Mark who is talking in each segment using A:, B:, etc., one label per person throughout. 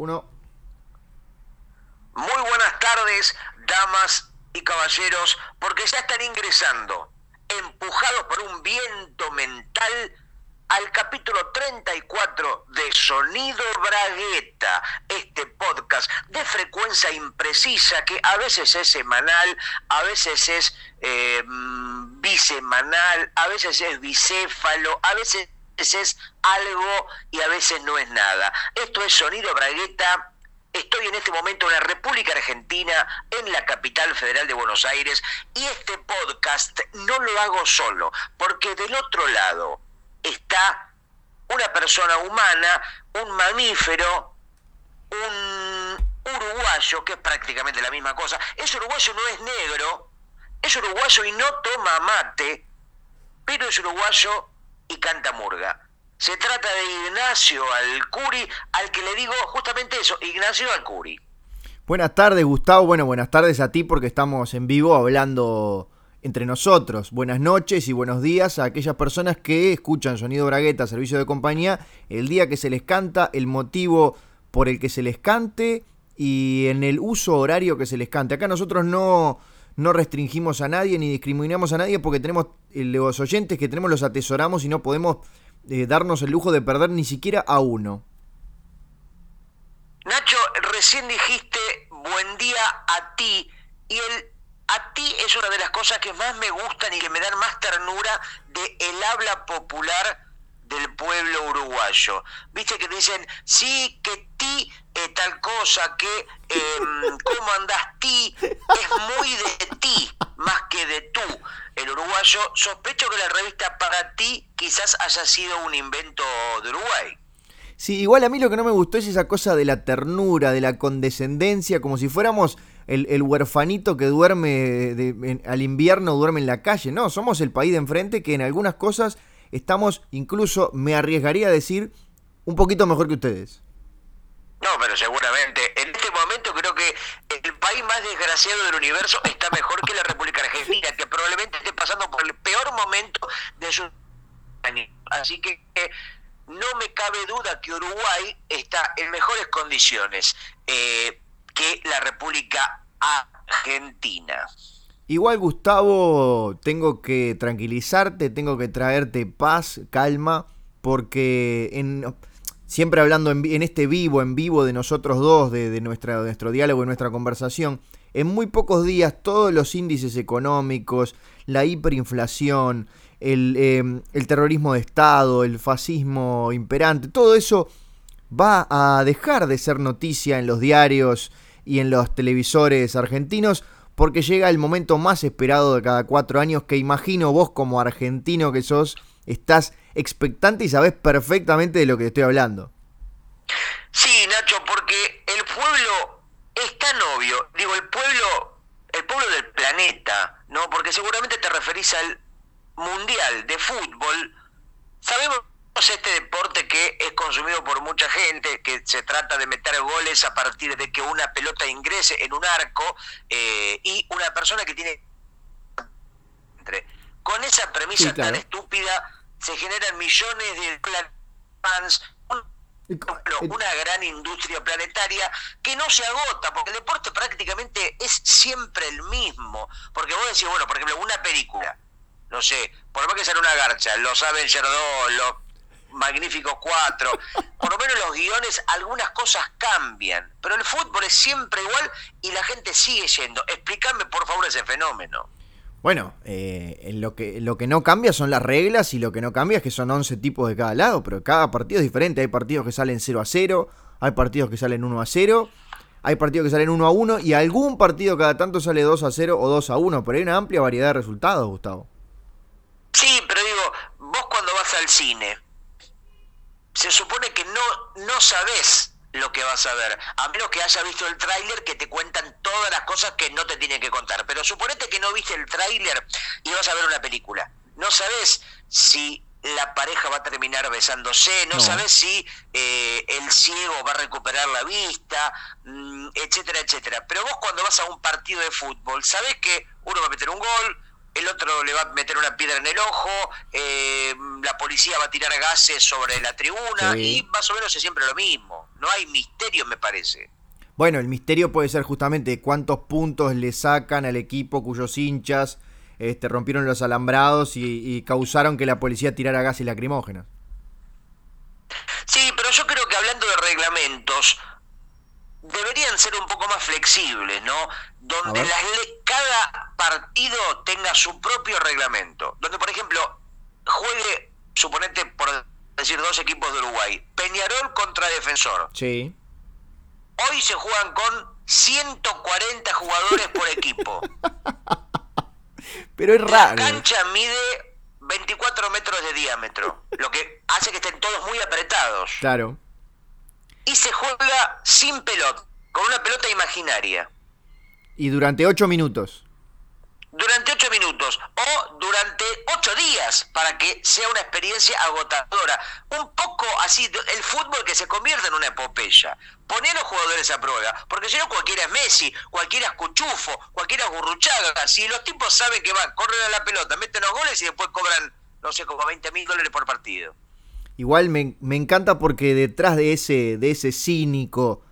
A: Uno.
B: Muy buenas tardes, damas y caballeros, porque ya están ingresando, empujados por un viento mental, al capítulo 34 de Sonido Bragueta, este podcast de frecuencia imprecisa que a veces es semanal, a veces es eh, mm, bisemanal, a veces es bicéfalo, a veces es algo y a veces no es nada. Esto es Sonido Bragueta. Estoy en este momento en la República Argentina, en la capital federal de Buenos Aires, y este podcast no lo hago solo, porque del otro lado está una persona humana, un mamífero, un uruguayo, que es prácticamente la misma cosa. Ese uruguayo no es negro, es uruguayo y no toma mate, pero es uruguayo y canta murga. Se trata de Ignacio Alcuri, al que le digo justamente eso, Ignacio Alcuri.
A: Buenas tardes, Gustavo. Bueno, buenas tardes a ti porque estamos en vivo hablando entre nosotros. Buenas noches y buenos días a aquellas personas que escuchan Sonido Bragueta, servicio de compañía, el día que se les canta, el motivo por el que se les cante y en el uso horario que se les cante. Acá nosotros no no restringimos a nadie ni discriminamos a nadie porque tenemos eh, los oyentes que tenemos los atesoramos y no podemos eh, darnos el lujo de perder ni siquiera a uno.
B: Nacho, recién dijiste buen día a ti y el a ti es una de las cosas que más me gustan y que me dan más ternura de el habla popular del pueblo uruguayo. Viste que dicen, sí, que ti eh, tal cosa, que eh, cómo andás ti, es muy de ti más que de tú. El uruguayo, sospecho que la revista Para ti quizás haya sido un invento de Uruguay.
A: Sí, igual a mí lo que no me gustó es esa cosa de la ternura, de la condescendencia, como si fuéramos el, huerfanito que duerme al invierno, duerme en la calle. No, somos el país de enfrente que en algunas cosas estamos, incluso me arriesgaría a decir, un poquito mejor que ustedes.
B: No, pero seguramente. En este momento creo que el país más desgraciado del universo está mejor que la República Argentina, que probablemente esté pasando por el peor momento de su... Así que no me cabe duda que Uruguay está en mejores condiciones eh, que la República Argentina.
A: Igual, Gustavo, tengo que tranquilizarte, tengo que traerte paz, calma, porque en, siempre hablando en, este vivo, en vivo de nosotros dos, de, nuestra, nuestro diálogo y nuestra conversación, en muy pocos días todos los índices económicos, la hiperinflación, el, em, el terrorismo de Estado, el fascismo imperante, todo eso va a dejar de ser noticia en los diarios y en los televisores argentinos porque llega el momento más esperado de cada cuatro años que imagino vos como argentino que sos, estás expectante y sabés perfectamente de lo que estoy hablando.
B: Sí, Nacho, porque el pueblo es tan obvio, digo, el pueblo, el pueblo del planeta, ¿no? Porque seguramente te referís al mundial de fútbol. Sabemos este deporte que es consumido por mucha gente, que se trata de meter goles a partir de que una pelota ingrese en un arco eh, y una persona que tiene... Con esa premisa tan estúpida se generan millones de fans, una gran industria planetaria que no se agota, porque el deporte prácticamente es siempre el mismo. Porque vos decís, bueno, por ejemplo, una película, no sé, por más que sea una garcha, los Avengers 2, los Magníficos cuatro. Por lo menos los guiones, algunas cosas cambian. Pero el fútbol es siempre igual y la gente sigue yendo. Explícame, por favor, ese fenómeno.
A: Bueno, eh, lo, que, lo que no cambia son las reglas y lo que no cambia es que son 11 tipos de cada lado, pero cada partido es diferente. Hay partidos que salen 0 a 0, hay partidos que salen 1 a 0, hay partidos que salen 1 a 1 y algún partido cada tanto sale 2 a 0 o 2 a 1, pero hay una amplia variedad de resultados, Gustavo.
B: Sí, pero digo, vos cuando vas al cine, se supone que no, no sabes lo que vas a ver, a menos que haya visto el tráiler que te cuentan todas las cosas que no te tienen que contar. Pero suponete que no viste el tráiler y vas a ver una película. No sabes si la pareja va a terminar besándose, no, sabes si eh, el ciego va a recuperar la vista, mm, etcétera, etcétera. Pero vos cuando vas a un partido de fútbol, sabes que uno va a meter un gol, el otro le va a meter una piedra en el ojo, eh, la policía va a tirar gases sobre la tribuna y más o menos es siempre lo mismo. No hay misterio, me parece.
A: Bueno, el misterio puede ser justamente cuántos puntos le sacan al equipo cuyos hinchas este, rompieron los alambrados y, causaron que la policía tirara gases lacrimógenos.
B: Sí, pero yo creo que hablando de reglamentos, deberían ser un poco más flexibles, ¿no? Donde las cada partido tenga su propio reglamento. Donde, por ejemplo, juegue, suponete, por decir, dos equipos de Uruguay. Peñarol contra Defensor.
A: Sí.
B: Hoy se juegan con 140 jugadores por equipo.
A: Pero es raro.
B: La cancha mide 24 metros de diámetro, lo que hace que estén todos muy apretados.
A: Claro.
B: Y se juega sin pelota, con una pelota imaginaria.
A: Y durante 8 minutos
B: durante ocho minutos o durante ocho días para que sea una experiencia agotadora. Un poco así, el fútbol que se convierte en una epopeya. Poner a los jugadores a prueba, porque si no cualquiera es Messi, cualquiera es Cuchufo, cualquiera es Gurruchaga. Si los tipos saben que van, corren a la pelota, meten los goles y después cobran, no sé, como 20 mil dólares por partido.
A: Igual me, me encanta porque detrás de ese, de ese cínico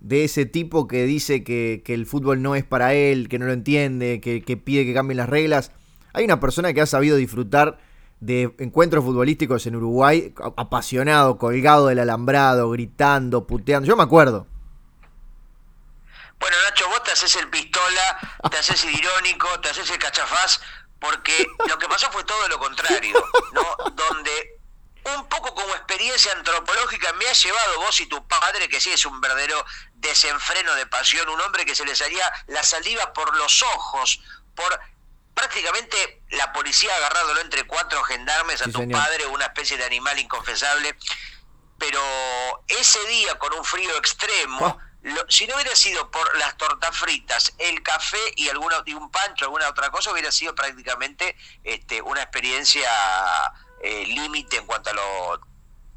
A: de ese tipo que dice que, el fútbol no es para él, que no lo entiende, que, pide que cambien las reglas. Hay una persona que ha sabido disfrutar de encuentros futbolísticos en Uruguay, apasionado, colgado del alambrado, gritando, puteando. Yo me acuerdo.
B: Bueno, Nacho, vos te haces el pistola, te haces el irónico, te haces el cachafaz, porque lo que pasó fue todo lo contrario, ¿no? Donde un poco como experiencia antropológica me ha llevado vos y tu padre, que sí es un verdadero desenfreno de pasión, un hombre que se le salía la saliva por los ojos, por prácticamente la policía agarrándolo entre cuatro gendarmes a tu padre, una especie de animal inconfesable. Pero ese día con un frío extremo, ah. si no hubiera sido por las tortas fritas, el café y alguna y un pancho, alguna otra cosa, hubiera sido prácticamente este, una experiencia eh, límite en cuanto a lo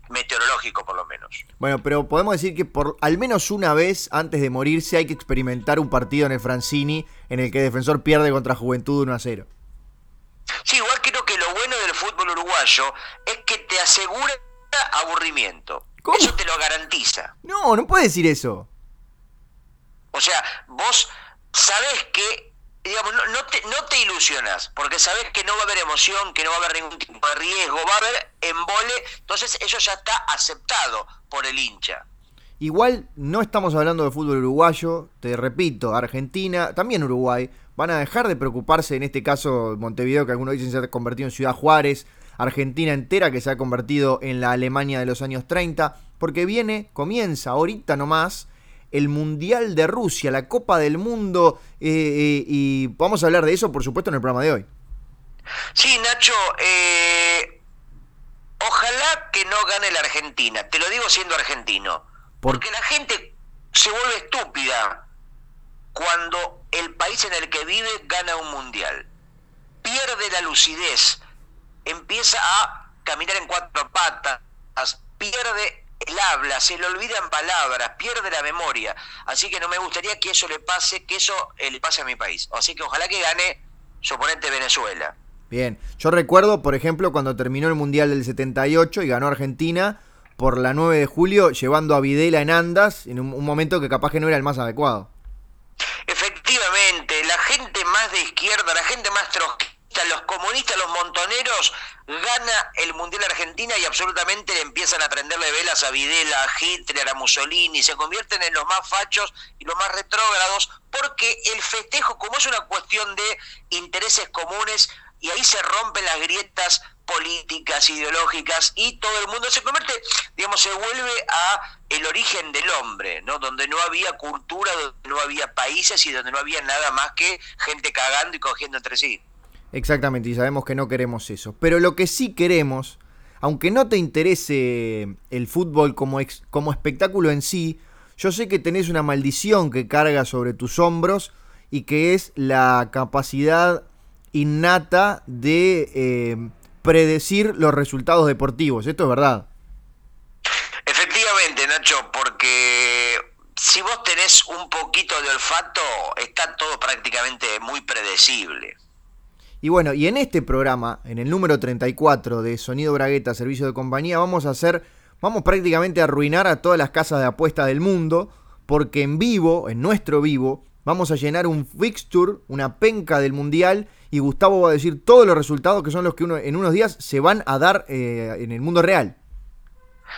B: meteorológico por lo menos.
A: Bueno, pero podemos decir que por al menos una vez antes de morirse hay que experimentar un partido en el Francini en el que Defensor pierde contra Juventud 1 a 0.
B: Sí, igual creo que lo bueno del fútbol uruguayo es que te asegura aburrimiento. Eso te lo garantiza.
A: No, no puedes decir eso.
B: O sea, vos sabés que digamos, no, no, te, no te ilusionas, porque sabes que no va a haber emoción, que no va a haber ningún tipo de riesgo, va a haber embole, entonces eso ya está aceptado por el hincha.
A: Igual no estamos hablando de fútbol uruguayo, te repito, Argentina, también Uruguay, van a dejar de preocuparse, en este caso Montevideo, que algunos dicen se ha convertido en Ciudad Juárez, Argentina entera que se ha convertido en la Alemania de los años 30, porque viene, comienza ahorita nomás, el Mundial de Rusia, la Copa del Mundo, eh, eh, y vamos a hablar de eso, por supuesto, en el programa de hoy.
B: Sí, Nacho, eh, ojalá que no gane la Argentina, te lo digo siendo argentino, porque la gente se vuelve estúpida cuando el país en el que vive gana un mundial. Pierde la lucidez, empieza a caminar en cuatro patas, pierde el habla, se le olvidan palabras, pierde la memoria. Así que no me gustaría que eso le pase, que eso eh, le pase a mi país. Así que ojalá que gane su oponente Venezuela.
A: Bien, yo recuerdo, por ejemplo, cuando terminó el Mundial del 78 y ganó Argentina por la 9 de julio, llevando a Videla en andas, en un, momento que capaz que no era el más adecuado.
B: Efectivamente, la gente más de izquierda, la gente más trotskista, los comunistas, los montoneros, gana el Mundial Argentina y absolutamente le empiezan a prenderle velas a Videla, a Hitler, a Mussolini, se convierten en los más fachos y los más retrógrados, porque el festejo, como es una cuestión de intereses comunes, y ahí se rompen las grietas políticas, ideológicas, y todo el mundo se convierte, digamos, se vuelve a el origen del hombre, ¿no? Donde no había cultura, donde no había países y donde no había nada más que gente cagando y cogiendo entre sí.
A: Exactamente, y sabemos que no queremos eso. Pero lo que sí queremos, aunque no te interese el fútbol como, como espectáculo en sí, yo sé que tenés una maldición que carga sobre tus hombros y que es la capacidad innata de eh, predecir los resultados deportivos. Esto es verdad.
B: Efectivamente, Nacho, porque si vos tenés un poquito de olfato, está todo prácticamente muy predecible.
A: Y bueno, y en este programa, en el número 34 de Sonido Bragueta, Servicio de Compañía, vamos a hacer, vamos prácticamente a arruinar a todas las casas de apuesta del mundo, porque en vivo, en nuestro vivo, vamos a llenar un fixture, una penca del Mundial, y Gustavo va a decir todos los resultados que son los que uno, en unos días se van a dar eh, en el mundo real.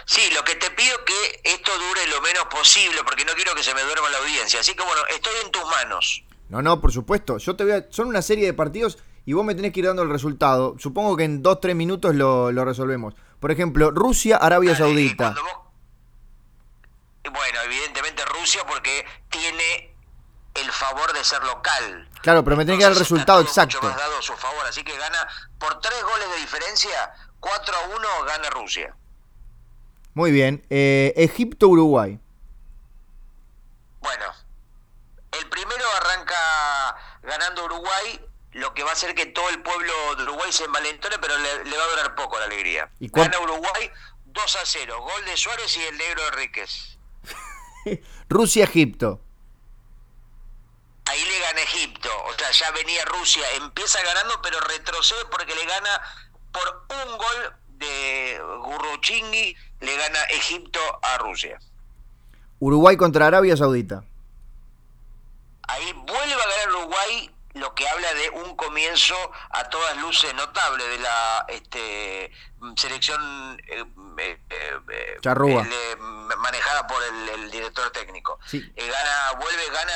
B: Sí, lo que te pido que esto dure lo menos posible, porque no quiero que se me duerma la audiencia. Así que bueno, estoy en tus manos.
A: No, no, por supuesto. Yo te voy a. Son una serie de partidos y vos me tenés que ir dando el resultado. Supongo que en 2-3 minutos lo, resolvemos. Por ejemplo, Rusia, Arabia Saudita.
B: Bueno, evidentemente Rusia porque tiene el favor de ser local.
A: Claro, pero me tenés que dar el resultado exacto.
B: Mucho más dado su favor, así que gana por 3 goles de diferencia, 4 a 1 gana Rusia.
A: Muy bien. Eh, Egipto-Uruguay.
B: Bueno, el primero arranca ganando Uruguay, lo que va a hacer que todo el pueblo de Uruguay se envalentone, pero le, va a durar poco la alegría. ¿Y Gana Uruguay 2 a 0, gol de Suárez y el negro Enríquez.
A: Rusia-Egipto.
B: Ahí le gana Egipto, o sea, ya venía Rusia, empieza ganando, pero retrocede porque le gana por un gol de Gurruchingui, le gana Egipto a Rusia.
A: Uruguay contra Arabia Saudita.
B: Ahí vuelve a ganar Uruguay, lo que habla de un comienzo a todas luces notable de la este, selección eh, eh,
A: eh, eh
B: manejada por el, director técnico. gana, vuelve, gana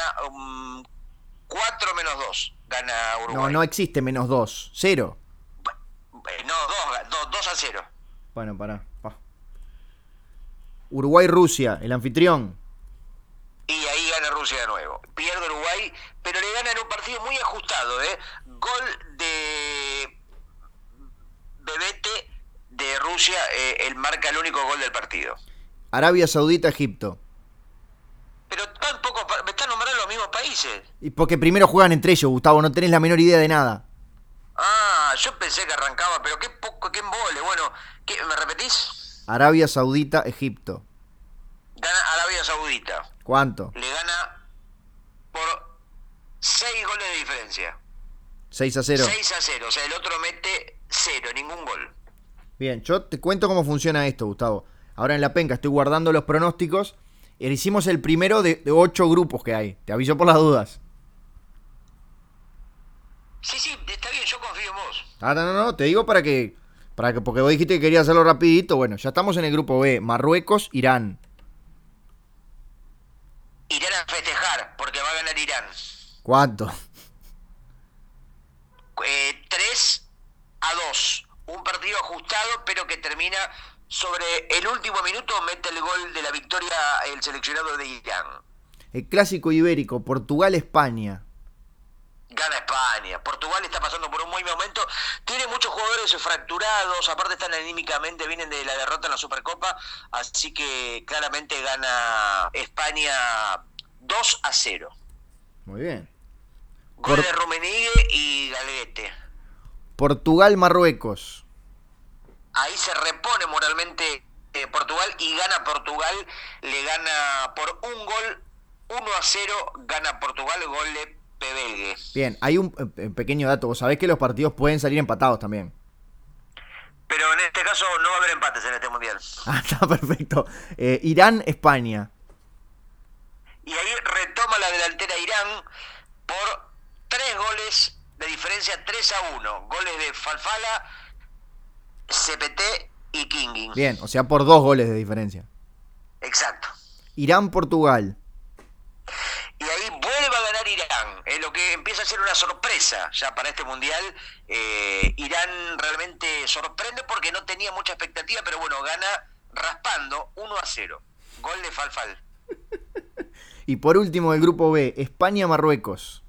B: 4 um, menos 2, gana Uruguay.
A: No, no existe menos 2, 0.
B: No, 2 a 0.
A: Bueno, pará. Uruguay-Rusia, el anfitrión
B: y ahí gana Rusia de nuevo. Pierde Uruguay, pero le gana en un partido muy ajustado. ¿eh? Gol de Bebete de Rusia, eh, el marca el único gol del partido.
A: Arabia Saudita, Egipto.
B: Pero tampoco, me están nombrando los mismos países.
A: Y porque primero juegan entre ellos, Gustavo, no tenés la menor idea de nada.
B: Ah, yo pensé que arrancaba, pero qué poco, qué embole. Bueno, ¿qué, ¿me repetís?
A: Arabia Saudita, Egipto.
B: Gana Arabia Saudita.
A: ¿Cuánto?
B: Le gana por 6 goles de diferencia.
A: 6 a 0.
B: 6 a 0, o sea, el otro mete 0, ningún gol.
A: Bien, yo te cuento cómo funciona esto, Gustavo. Ahora en la penca estoy guardando los pronósticos. Hicimos el primero de, 8 grupos que hay. Te aviso por las dudas.
B: Sí, sí, está bien, yo confío en vos.
A: Ah, no, no, no, te digo para que, para que, porque vos dijiste que querías hacerlo rapidito. Bueno, ya estamos en el grupo B. Marruecos, Irán.
B: Irán a festejar porque va a ganar Irán.
A: ¿Cuánto?
B: 3 eh, a 2. Un partido ajustado, pero que termina sobre el último minuto, mete el gol de la victoria el seleccionado de Irán.
A: El clásico ibérico, Portugal-España
B: España. Portugal está pasando por un muy momento. Tiene muchos jugadores fracturados, aparte están anímicamente, vienen de la derrota en la Supercopa, así que claramente gana España 2 a 0.
A: Muy bien.
B: Gol de Rumenigue y Galguete.
A: Portugal-Marruecos.
B: Ahí se repone moralmente eh, Portugal y gana Portugal, le gana por un gol 1 a 0, gana Portugal, gol de
A: Bien, hay un eh, pequeño dato. Vos sabés que los partidos pueden salir empatados también.
B: Pero en este caso no va a haber empates en este mundial.
A: Ah, está perfecto. Eh, Irán-España.
B: Y ahí retoma la delantera Irán por tres goles de diferencia 3 a 1. Goles de Falfala, CPT y Kinging.
A: Bien, o sea, por dos goles de diferencia.
B: Exacto.
A: Irán-Portugal
B: y ahí vuelve a ganar Irán, es lo que empieza a ser una sorpresa ya para este mundial. Eh, Irán realmente sorprende porque no tenía mucha expectativa, pero bueno, gana raspando 1 a 0. Gol de Falfal.
A: y por último, el grupo B, España-Marruecos.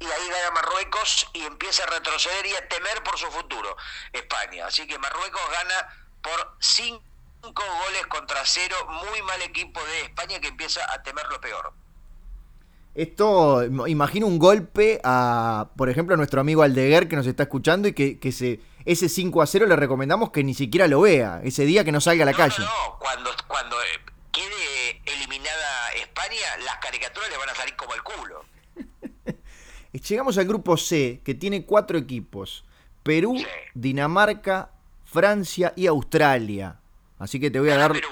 B: Y ahí gana Marruecos y empieza a retroceder y a temer por su futuro España. Así que Marruecos gana por 5 goles contra 0. Muy mal equipo de España que empieza a temer lo peor.
A: Esto, imagino un golpe a, por ejemplo, a nuestro amigo Aldeguer que nos está escuchando y que, que se, ese 5 a 0 le recomendamos que ni siquiera lo vea, ese día que no salga a la calle.
B: No, no, cuando, cuando eh, quede eliminada España, las caricaturas le van a salir como el culo.
A: Llegamos al grupo C, que tiene cuatro equipos. Perú,
B: Sí.
A: Dinamarca, Francia y Australia. Así que te voy a dar...
B: Perú.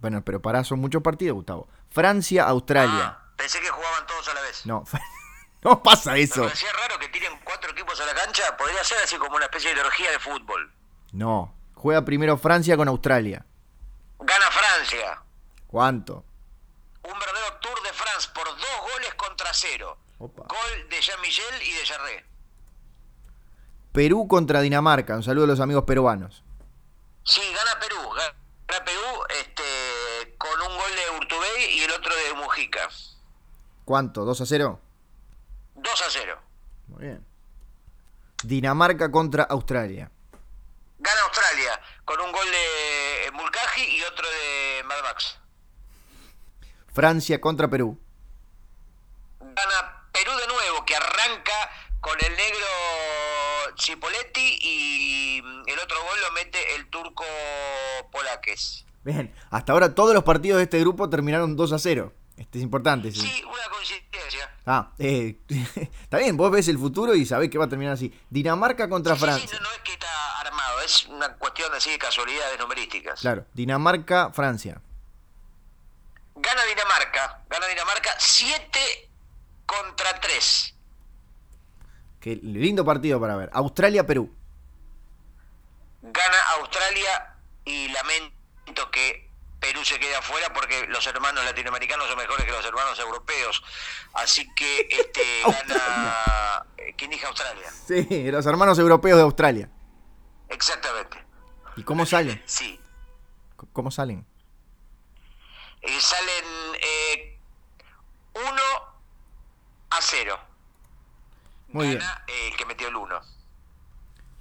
A: Bueno, pero pará, son muchos partidos, Gustavo. Francia, Australia.
B: Ah, pensé que jugaban todos a la vez.
A: No, no pasa
B: Me
A: eso.
B: parecía raro que tiren cuatro equipos a la cancha. Podría ser así como una especie de energía de fútbol.
A: No, juega primero Francia con Australia.
B: Gana Francia.
A: ¿Cuánto?
B: Un verdadero Tour de France por dos goles contra cero.
A: Opa.
B: Gol de Jean-Michel y de Jarret.
A: Perú contra Dinamarca. Un saludo a los amigos peruanos.
B: Sí, gana Perú. Gana Perú este, con un gol de Urtubey y el otro de Mujica.
A: ¿Cuánto? ¿2 a 0?
B: 2 a 0.
A: Muy bien. Dinamarca contra Australia.
B: Gana Australia con un gol de Mulcahy y otro de Mad Max.
A: Francia contra Perú.
B: Gana Perú de nuevo, que arranca con el negro Cipoletti y el otro gol lo mete el turco Polaques.
A: Bien, hasta ahora todos los partidos de este grupo terminaron 2 a 0. Este es importante. sí.
B: Sí, una coincidencia.
A: Ah, eh, está bien, vos ves el futuro y sabés que va a terminar así. Dinamarca contra
B: Sí, sí, sí,
A: Francia.
B: no, no es que está armado, es una cuestión así de casualidades numerísticas.
A: Claro, Dinamarca, Francia.
B: Gana Dinamarca, gana Dinamarca 7 contra 3.
A: Qué lindo partido para ver. Australia, Perú.
B: Gana Australia y lamento que Perú se quede afuera porque los hermanos latinoamericanos son mejores que los hermanos europeos. Así que este gana eh, ¿quién dije Australia?
A: Sí, los hermanos europeos de Australia.
B: Exactamente.
A: ¿Y cómo salen?
B: Sí.
A: ¿Cómo salen?
B: Eh, salen 1 a 0.
A: Muy bien.
B: Gana eh, el que metió el 1.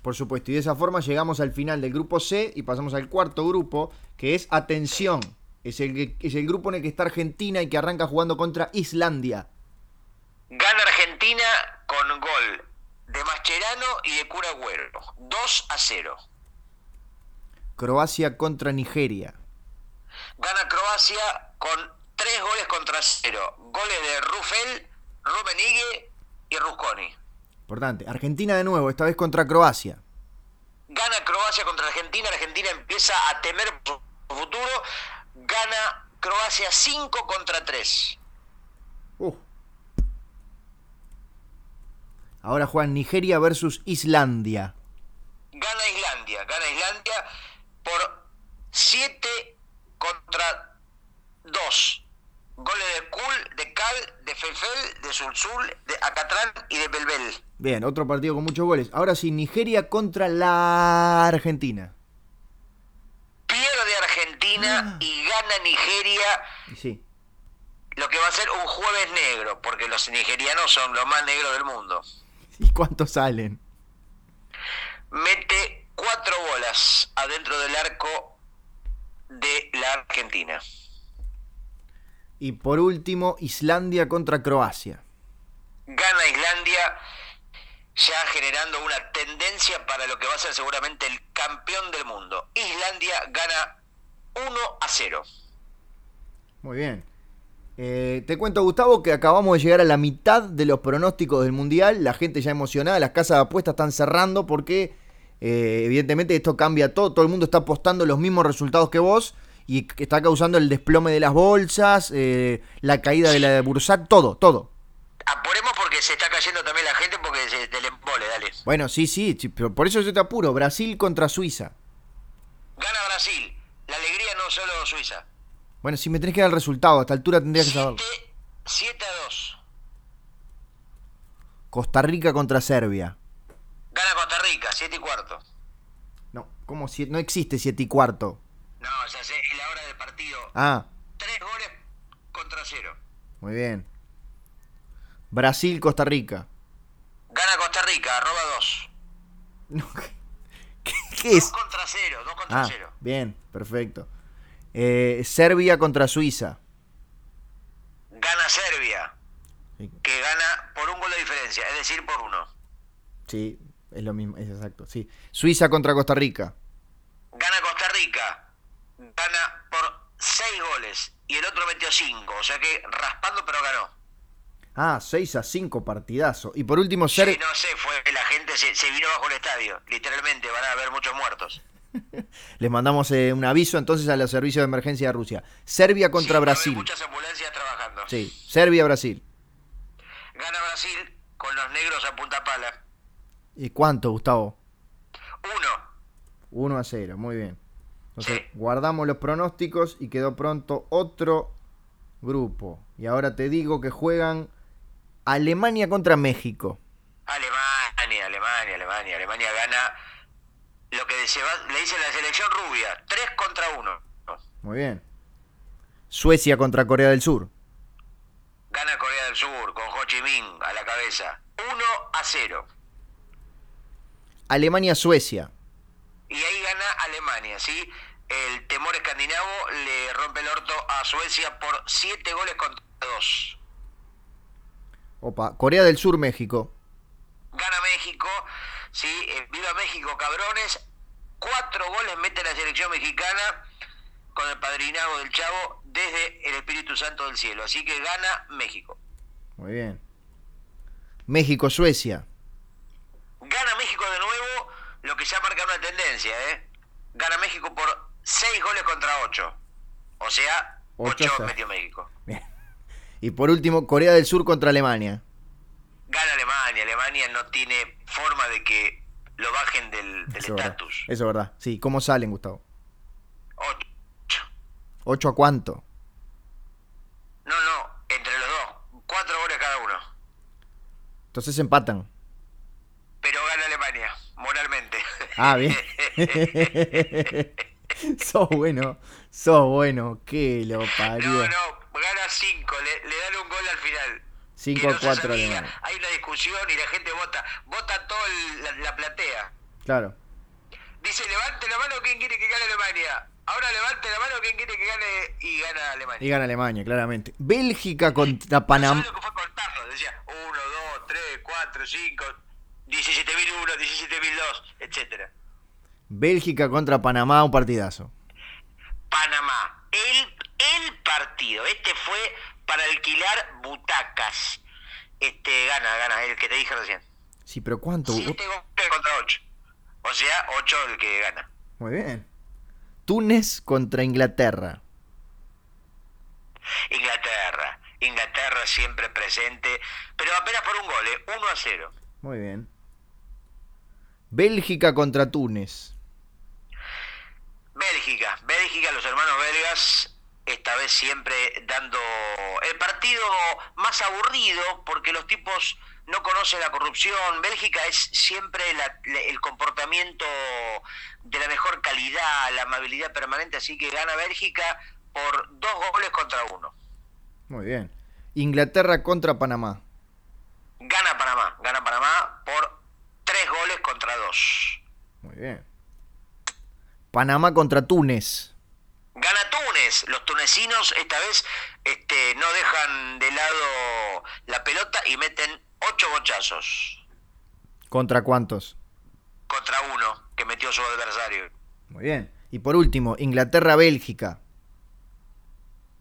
A: Por supuesto, y de esa forma llegamos al final del grupo C y pasamos al cuarto grupo, que es Atención. Es el, que- es el grupo en el que está Argentina y que arranca jugando contra Islandia.
B: Gana Argentina con gol de Mascherano y de Cura Agüero. 2 a 0.
A: Croacia contra Nigeria.
B: Gana Croacia con 3 goles contra 0. Goles de Rufel, Rummenigge y Rusconi.
A: Importante. Argentina de nuevo, esta vez contra Croacia.
B: Gana Croacia contra Argentina. Argentina empieza a temer su futuro. Gana Croacia 5 contra 3.
A: Uh. Ahora juegan Nigeria versus Islandia.
B: Gana Islandia. Gana Islandia por 7 contra 2. Goles de Kul, de Cal, de Felfel, de Sulzul, de Acatrán y de Belbel.
A: Bien, otro partido con muchos goles. Ahora sí, Nigeria contra la Argentina.
B: Pierde Argentina y gana Nigeria
A: sí.
B: lo que va a ser un jueves negro, porque los nigerianos son los más negros del mundo.
A: ¿Y cuántos salen?
B: Mete cuatro bolas adentro del arco de la Argentina.
A: Y por último, Islandia contra Croacia.
B: Gana Islandia, ya generando una tendencia para lo que va a ser seguramente el campeón del mundo. Islandia gana 1 a 0.
A: Muy bien. Eh, te cuento, Gustavo, que acabamos de llegar a la mitad de los pronósticos del Mundial. La gente ya emocionada, las casas de apuestas están cerrando porque eh, evidentemente esto cambia todo. Todo el mundo está apostando los mismos resultados que vos y que está causando el desplome de las bolsas, eh, la caída de la de Bursac, todo, todo.
B: Apuremos porque se está cayendo también la gente porque se del embole, dale.
A: Bueno, sí, sí, sí, pero por eso yo te apuro. Brasil contra Suiza.
B: Gana Brasil. La alegría no solo Suiza.
A: Bueno, si me tenés que dar el resultado, a esta altura tendrías que saberlo.
B: 7 a 2.
A: Costa Rica contra Serbia.
B: Gana Costa Rica, 7 y cuarto.
A: No, ¿cómo? si- No existe 7 y cuarto.
B: No, ya sé, es la hora del partido.
A: Ah,
B: 3 goles contra 0.
A: muy bien. Brasil, Costa Rica.
B: Gana Costa Rica, arroba 2.
A: No, ¿Qué, qué
B: 2
A: es?
B: contra 0, 2 contra
A: Ah,
B: 0.
A: bien, perfecto. Eh, Serbia contra Suiza.
B: Gana Serbia,
A: Sí,
B: que gana por un gol de diferencia, es decir, por uno.
A: Sí, es lo mismo, es exacto. Sí. Suiza contra Costa Rica.
B: Gana Costa Rica, gana 6 goles y el otro metió 5, o sea que raspando pero ganó.
A: Ah, 6 a 5 partidazo. Y por último, Ser...
B: Sí, no sé, fue la gente se, se vino bajo el estadio. Literalmente, van a haber muchos muertos.
A: Les mandamos eh, un aviso entonces a los servicios de emergencia de Rusia. Serbia contra
B: Sí,
A: Brasil.
B: muchas ambulancias trabajando.
A: Sí, Serbia-Brasil.
B: Gana Brasil con los negros a punta pala.
A: ¿Y cuánto, Gustavo?
B: Uno.
A: 1 a 0, muy bien. Entonces, guardamos los pronósticos y quedó pronto otro grupo. Y ahora te digo que juegan Alemania contra México.
B: Alemania, Alemania, Alemania. Alemania gana lo que le dice la selección rubia. Tres contra uno.
A: Muy bien. Suecia contra Corea del Sur.
B: Gana Corea del Sur con Ho Chi Minh a la cabeza. 1 a 0.
A: Alemania-Suecia.
B: Y ahí gana Alemania, ¿sí? El temor escandinavo le rompe el orto a Suecia por 7 goles contra 2.
A: Opa, Corea del Sur, México.
B: Gana México, ¿sí? Eh, viva México, cabrones. Cuatro goles mete la selección mexicana con el padrinado del Chavo desde el Espíritu Santo del Cielo. Así que gana México.
A: Muy bien. México-Suecia.
B: Gana México de nuevo, lo que ya marca una tendencia, ¿eh? Gana México por 6 goles contra 8. O sea,
A: Ocho
B: 8
A: a
B: metió México.
A: Bien. Y por último, Corea del Sur contra Alemania.
B: Gana Alemania. Alemania no tiene forma de que lo bajen del estatus.
A: Eso es verdad. Sí, ¿cómo salen, Gustavo?
B: 8.
A: ¿8 a cuánto?
B: No, no, entre los dos. 4 goles cada uno.
A: Entonces empatan.
B: Pero gana Alemania, moralmente.
A: Ah, bien. sos bueno, sos bueno. Que lo parió.
B: no, no, gana 5. Le, le dan un gol al final.
A: 5
B: Y
A: a
B: no se
A: 4
B: sabía,
A: Alemania.
B: Hay una discusión y la gente vota. Vota toda la, la platea.
A: Claro.
B: Dice, levante la mano quien quiere que gane Alemania. Ahora levante la mano quien quiere que gane y gana Alemania.
A: Y gana Alemania, claramente. Bélgica contra
B: No
A: Panamá.
B: sabes lo que fue contarlo. Decía 1, 2, 3, 4, 5, 17.001, 17.002, etcétera.
A: Bélgica contra Panamá, un partidazo.
B: Panamá. El, el partido. Este fue para alquilar butacas. Este gana, gana, el que te dije recién.
A: Sí, pero ¿cuánto?
B: 7 goles contra 8. O sea, 8 el que gana.
A: Muy bien. Túnez contra Inglaterra.
B: Inglaterra. Inglaterra siempre presente, pero apenas por un gol, ¿eh? 1 a 0.
A: Muy bien. Bélgica contra Túnez.
B: Bélgica, Bélgica, los hermanos belgas, esta vez siempre dando el partido más aburrido porque los tipos no conocen la corrupción. Bélgica es siempre la- el comportamiento de la mejor calidad, la amabilidad permanente, así que gana Bélgica por dos goles contra uno.
A: Muy bien. Inglaterra contra Panamá.
B: Gana Panamá, gana Panamá por tres goles contra dos.
A: Muy bien. Panamá contra Túnez.
B: Gana Túnez. Los tunecinos esta vez este, no dejan de lado la pelota y meten ocho bochazos
A: ¿Contra cuántos?
B: contra uno que metió su adversario.
A: Muy bien. Y por último, Inglaterra-Bélgica.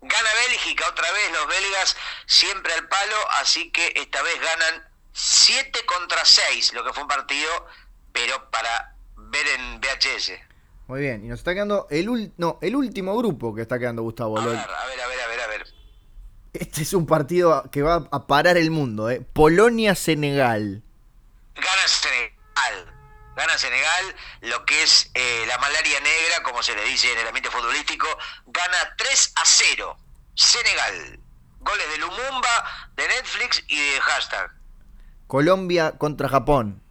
B: Gana Bélgica otra vez, los belgas siempre al palo, así que esta vez ganan 7 contra 6, lo que fue un partido, pero para ver en VHS.
A: Muy bien. Y nos está quedando el, ul- no, el último grupo que está quedando Gustavo.
B: A ver, a ver, a ver, a ver, a ver.
A: Este es un partido que va a parar el mundo. ¿eh? Polonia-Senegal.
B: Gana Senegal. Gana Senegal, lo que es eh, la malaria negra, como se le dice en el ambiente futbolístico. Gana 3 a 0. Senegal. Goles de Lumumba, de Netflix y de hashtag.
A: Colombia contra Japón.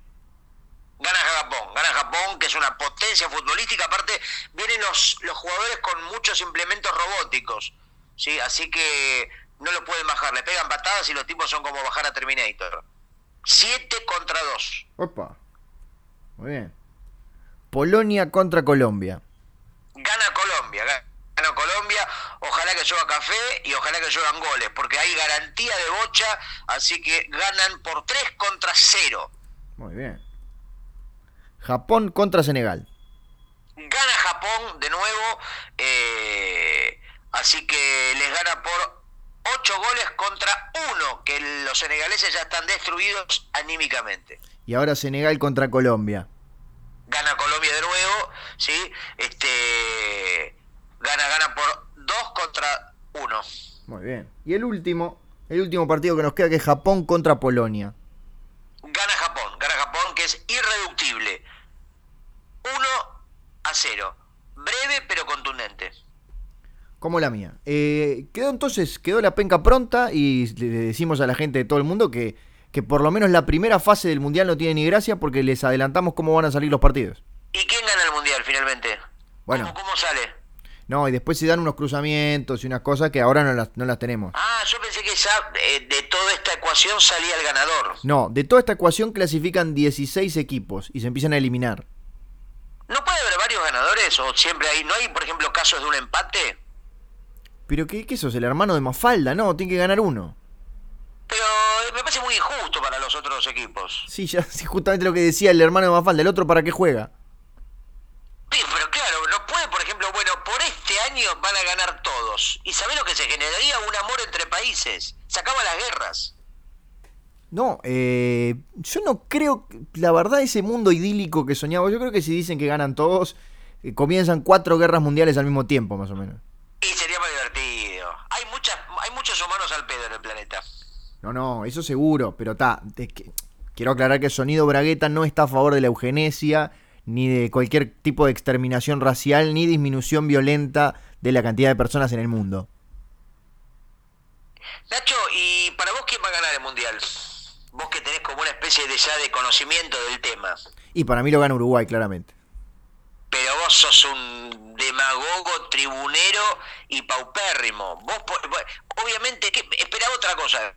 B: Gana Japón, gana Japón, que es una potencia futbolística. Aparte, vienen los, los jugadores con muchos implementos robóticos. ¿sí? Así que no lo pueden bajar. Le pegan patadas y los tipos son como bajar a Terminator. 7 contra 2.
A: Opa. Muy bien. Polonia contra Colombia.
B: Gana Colombia, ga- gana Colombia. Ojalá que llueva café y ojalá que lluevan goles, porque hay garantía de bocha. Así que ganan por 3 contra 0.
A: Muy bien. Japón contra Senegal.
B: Gana Japón de nuevo, eh, así que les gana por ocho goles contra uno, que los senegaleses ya están destruidos anímicamente.
A: Y ahora Senegal contra Colombia.
B: Gana Colombia de nuevo, ¿sí? Este, gana, gana por dos contra uno.
A: Muy bien. Y el último, el último partido que nos queda que es Japón contra Polonia.
B: Gana Japón, gana Japón que es irreductible. 1 a 0. Breve pero contundente.
A: Como la mía. Eh, quedó entonces, quedó la penca pronta y le decimos a la gente de todo el mundo que, que por lo menos la primera fase del Mundial no tiene ni gracia porque les adelantamos cómo van a salir los partidos.
B: ¿Y quién gana el Mundial finalmente?
A: Bueno.
B: ¿Cómo, sale?
A: No, y después se dan unos cruzamientos y unas cosas que ahora no las, no las tenemos.
B: Ah, yo pensé que ya eh, de toda esta ecuación salía el ganador.
A: No, de toda esta ecuación clasifican 16 equipos y se empiezan a eliminar.
B: ¿No puede haber varios ganadores o siempre hay, no hay por ejemplo casos de un empate?
A: Pero qué, qué sos, el hermano de Mafalda, no, tiene que ganar uno.
B: Pero eh, me parece muy injusto para los otros equipos.
A: Sí, ya, sí, justamente lo que decía el hermano de Mafalda, el otro para qué juega.
B: Sí, pero claro, no puede, por ejemplo, bueno, por este año van a ganar todos. ¿Y sabés lo que se generaría? Un amor entre países. Se acaban las guerras.
A: No, eh, yo no creo, la verdad, ese mundo idílico que soñaba, yo creo que si dicen que ganan todos, eh, comienzan cuatro guerras mundiales al mismo tiempo, más o menos.
B: Y sería más divertido. Hay, muchas, hay muchos humanos al pedo en el planeta.
A: No, no, eso seguro, pero está, quiero aclarar que Sonido Bragueta no está a favor de la eugenesia, ni de cualquier tipo de exterminación racial, ni disminución violenta de la cantidad de personas en el mundo.
B: Nacho, ¿y para vos quién va a ganar el Mundial? Vos que tenés como una especie de ya de conocimiento del tema.
A: Y para mí lo gana Uruguay, claramente.
B: Pero vos sos un demagogo, tribunero y paupérrimo. Vos, obviamente, que esperaba otra cosa.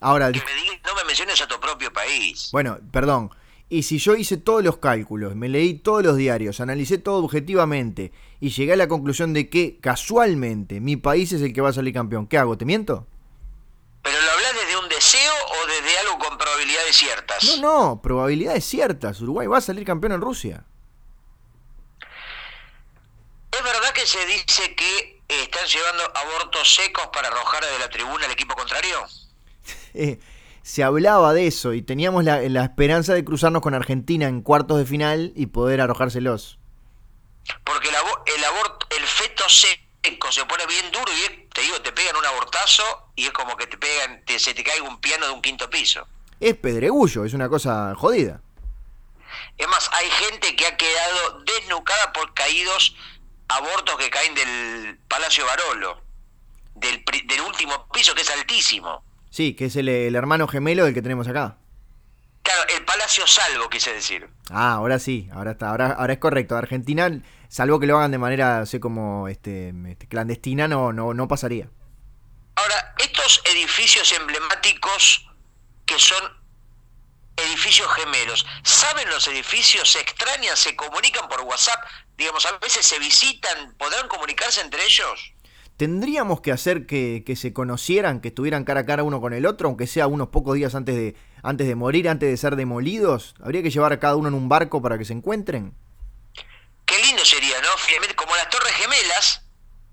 A: Ahora,
B: que me digas, no me menciones a tu propio país.
A: Bueno, perdón. Y si yo hice todos los cálculos, me leí todos los diarios, analicé todo objetivamente y llegué a la conclusión de que casualmente mi país es el que va a salir campeón, ¿qué hago? ¿Te miento?
B: ¿Pero lo hablas desde un deseo o desde algo con probabilidades ciertas?
A: No, no, probabilidades ciertas. Uruguay va a salir campeón en Rusia.
B: ¿Es verdad que se dice que están llevando abortos secos para arrojar de la tribuna al equipo contrario?
A: eh, se hablaba de eso y teníamos la, la, esperanza de cruzarnos con Argentina en cuartos de final y poder arrojárselos.
B: Porque el, el aborto, el feto seco se pone bien duro y te digo, te pegan un abortazo y es como que te pegan, te, se te cae un piano de un quinto piso.
A: Es pedregullo, es una cosa jodida.
B: Es más, hay gente que ha quedado desnucada por caídos abortos que caen del Palacio Barolo, del, del último piso que es altísimo.
A: Sí, que es el, el, hermano gemelo del que tenemos acá.
B: Claro, el Palacio Salvo, quise decir.
A: Ah, ahora sí, ahora está, ahora, ahora es correcto. Argentina, salvo que lo hagan de manera, sé como, este, este, clandestina, no, no, no pasaría.
B: Ahora, estos edificios emblemáticos que son edificios gemelos, ¿saben los edificios? ¿Se extrañan? ¿Se comunican por WhatsApp? Digamos, a veces se visitan, ¿podrán comunicarse entre ellos?
A: ¿Tendríamos que hacer que, que, se conocieran, que estuvieran cara a cara uno con el otro, aunque sea unos pocos días antes de, antes de morir, antes de ser demolidos? ¿Habría que llevar a cada uno en un barco para que se encuentren?
B: Qué lindo sería, ¿no? Como las Torres Gemelas,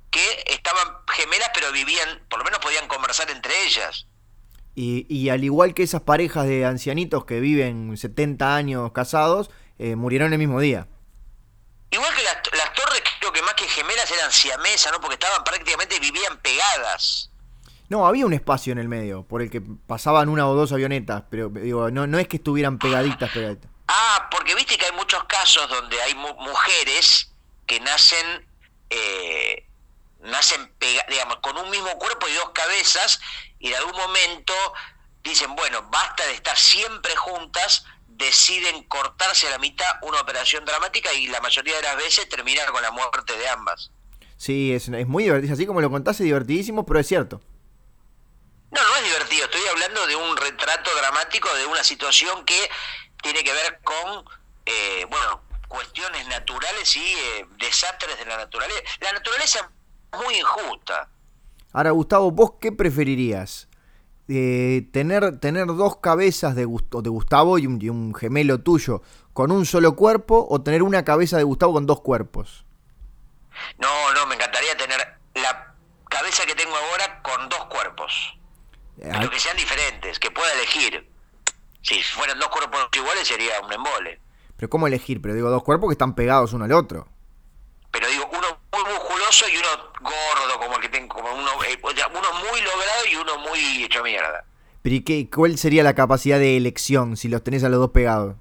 B: que estaban gemelas pero vivían, por lo menos podían conversar entre ellas.
A: Y, y al igual que esas parejas de ancianitos que viven 70 años casados, eh, murieron el mismo día.
B: Igual que las, las torres, creo que más que gemelas eran siamesas, ¿no? Porque estaban prácticamente, vivían pegadas.
A: No, había un espacio en el medio por el que pasaban una o dos avionetas, pero digo, no, no es que estuvieran pegaditas, pegaditas.
B: Ah, porque viste que hay muchos casos donde hay mu mujeres que nacen, eh, nacen pega digamos, con un mismo cuerpo y dos cabezas, y en algún momento dicen, bueno, basta de estar siempre juntas, deciden cortarse a la mitad una operación dramática y la mayoría de las veces terminar con la muerte de ambas.
A: Sí, es, es muy divertido, así como lo contaste, divertidísimo, pero es cierto.
B: No, no es divertido, estoy hablando de un retrato dramático de una situación que tiene que ver con, eh, bueno, cuestiones naturales y eh, desastres de la naturaleza. La naturaleza es muy injusta.
A: Ahora, Gustavo, ¿vos qué preferirías? Eh, tener, tener dos cabezas de, Gust de Gustavo y un, y un, gemelo tuyo con un solo cuerpo o tener una cabeza de Gustavo con dos cuerpos?
B: No, no, me encantaría tener la cabeza que tengo ahora con. Pero que sean diferentes, que pueda elegir. Si fueran dos cuerpos iguales sería un embole.
A: Pero ¿cómo elegir? Pero digo, dos cuerpos que están pegados uno al otro.
B: Pero digo, uno muy musculoso y uno gordo, como el que tengo, como uno, eh, uno muy logrado y uno muy hecho mierda.
A: Pero ¿y qué, cuál sería la capacidad de elección si los tenés a los dos pegados?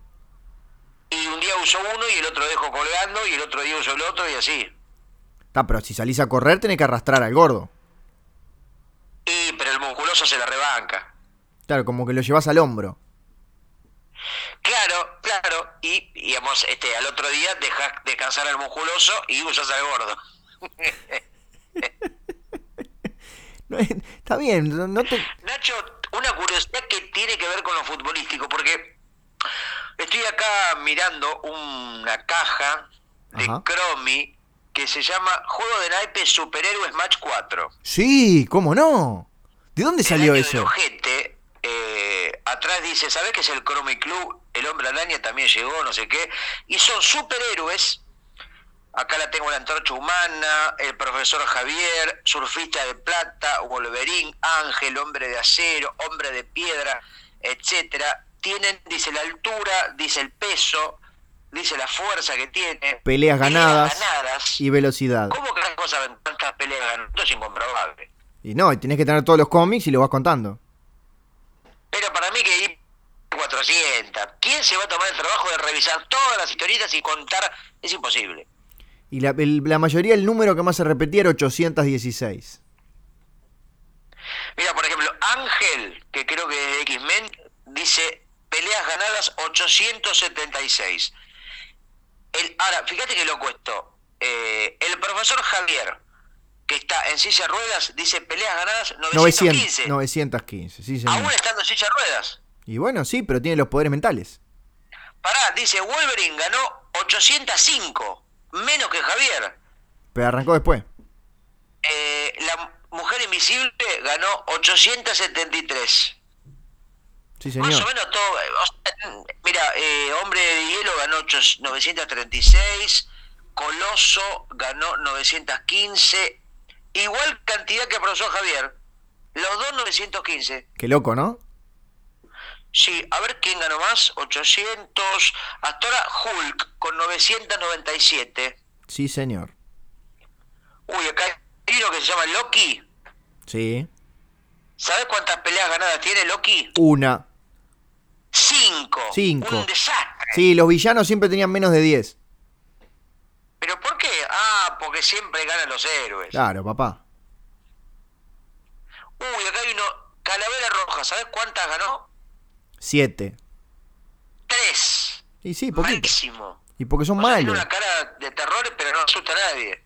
B: Y un día uso uno y el otro dejo colgando y el otro día uso el otro y así.
A: Está, pero si salís a correr tenés que arrastrar al gordo.
B: Y, pero el se la rebanca.
A: Claro, como que lo llevas al hombro.
B: Claro, claro. Y, digamos, este, al otro día dejas descansar al musculoso y usas al gordo.
A: está bien, no te...
B: Nacho, una curiosidad que tiene que ver con lo futbolístico, porque estoy acá mirando una caja de Cromi que se llama Juego de Naipes Superhéroes Match 4.
A: Sí, ¿cómo no? ¿De dónde salió eso?
B: eh, atrás dice, ¿sabes qué es el Cromi Club? El Hombre Araña también llegó, no sé qué. Y son superhéroes. Acá la tengo la antorcha humana, el profesor Javier, surfista de plata, Wolverine, Ángel, hombre de acero, hombre de piedra, etcétera. Tienen, dice la altura, dice el peso, dice la fuerza que tiene.
A: Peleas ganadas, y velocidad.
B: ¿Cómo que las cosas tantas peleas ganadas? Esto es incomprobable.
A: Y no, y tenés que tener todos los cómics y lo vas contando.
B: Pero para mí que hay 400. ¿Quién se va a tomar el trabajo de revisar todas las historietas y contar? Es imposible.
A: Y la, la mayoría, el número que más se repetía era 816.
B: Mira, por ejemplo, Ángel, que creo que es de X-Men, dice peleas ganadas 876. El, ahora, fíjate que loco esto. Eh, el profesor Javier, que está en silla de ruedas, dice peleas ganadas 915.
A: 915, sí, señor.
B: Aún estando en silla de ruedas.
A: Y bueno, sí, pero tiene los poderes mentales.
B: Pará, dice Wolverine ganó 805, menos que Javier.
A: Pero arrancó después.
B: Eh, la Mujer Invisible ganó 873.
A: Sí, señor.
B: Más o menos todo. mira, eh, Hombre de Hielo ganó 936, Coloso ganó 915, igual cantidad que profesor Javier. Los dos 915.
A: Qué loco, ¿no?
B: Sí, a ver quién ganó más. 800. Hasta ahora Hulk con 997.
A: Sí, señor.
B: Uy, acá hay uno que se llama Loki.
A: Sí.
B: ¿Sabes cuántas peleas ganadas tiene Loki?
A: Una.
B: Cinco.
A: Cinco.
B: Un desastre.
A: Sí, los villanos siempre tenían menos de 10.
B: ¿Pero por qué? Ah, porque siempre ganan los héroes.
A: Claro, papá.
B: Uy, acá hay uno. Calavera Roja, ¿sabes cuántas ganó?
A: Siete.
B: Tres.
A: Y sí, poquito.
B: Máximo.
A: Y porque son malos. Tiene
B: una cara de terror, pero no asusta a nadie.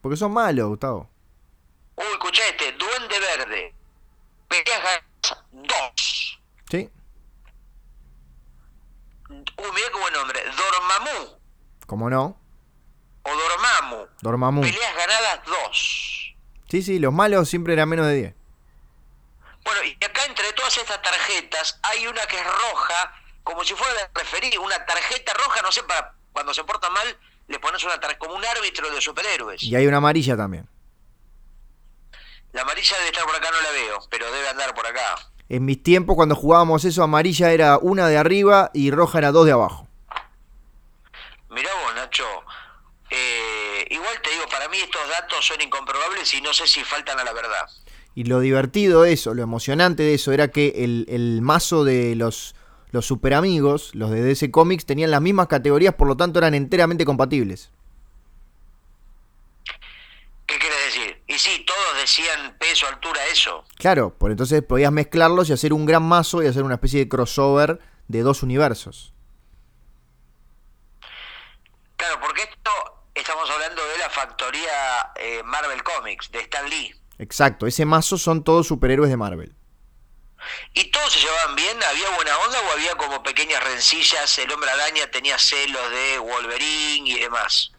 A: Porque son malos, Gustavo.
B: Uy, escucha este, Duende Verde. Peleas ganadas, dos.
A: Sí.
B: Uy, mira qué buen nombre. Dormammu.
A: ¿Cómo no?
B: O Dormammu.
A: Dormammu.
B: Peleas ganadas, dos.
A: Sí, sí, los malos siempre eran menos de 10.
B: Bueno, y acá entre todas estas tarjetas hay una que es roja, como si fuera de referir, una tarjeta roja, no sé, para cuando se porta mal, le pones una tarjeta como un árbitro de superhéroes.
A: Y hay una amarilla también.
B: La amarilla debe estar por acá, no la veo, pero debe andar por acá.
A: En mis tiempos, cuando jugábamos eso, amarilla era una de arriba y roja era dos de abajo.
B: Mirá vos, Nacho. Eh, igual te digo, para mí estos datos son incomprobables y no sé si faltan a la verdad.
A: Y lo divertido de eso, lo emocionante de eso, era que el, mazo de los, los super amigos, los de DC Comics, tenían las mismas categorías, por lo tanto eran enteramente compatibles.
B: ¿Qué quiere decir? Y sí, todos decían peso, altura, eso.
A: Claro, por entonces podías mezclarlos y hacer un gran mazo y hacer una especie de crossover de dos universos.
B: Claro, porque esto estamos hablando de la factoría eh, Marvel Comics, de Stan Lee.
A: Exacto, ese mazo son todos superhéroes de Marvel.
B: ¿Y todos se llevaban bien? ¿Había buena onda o había como pequeñas rencillas? El hombre araña tenía celos de Wolverine y demás.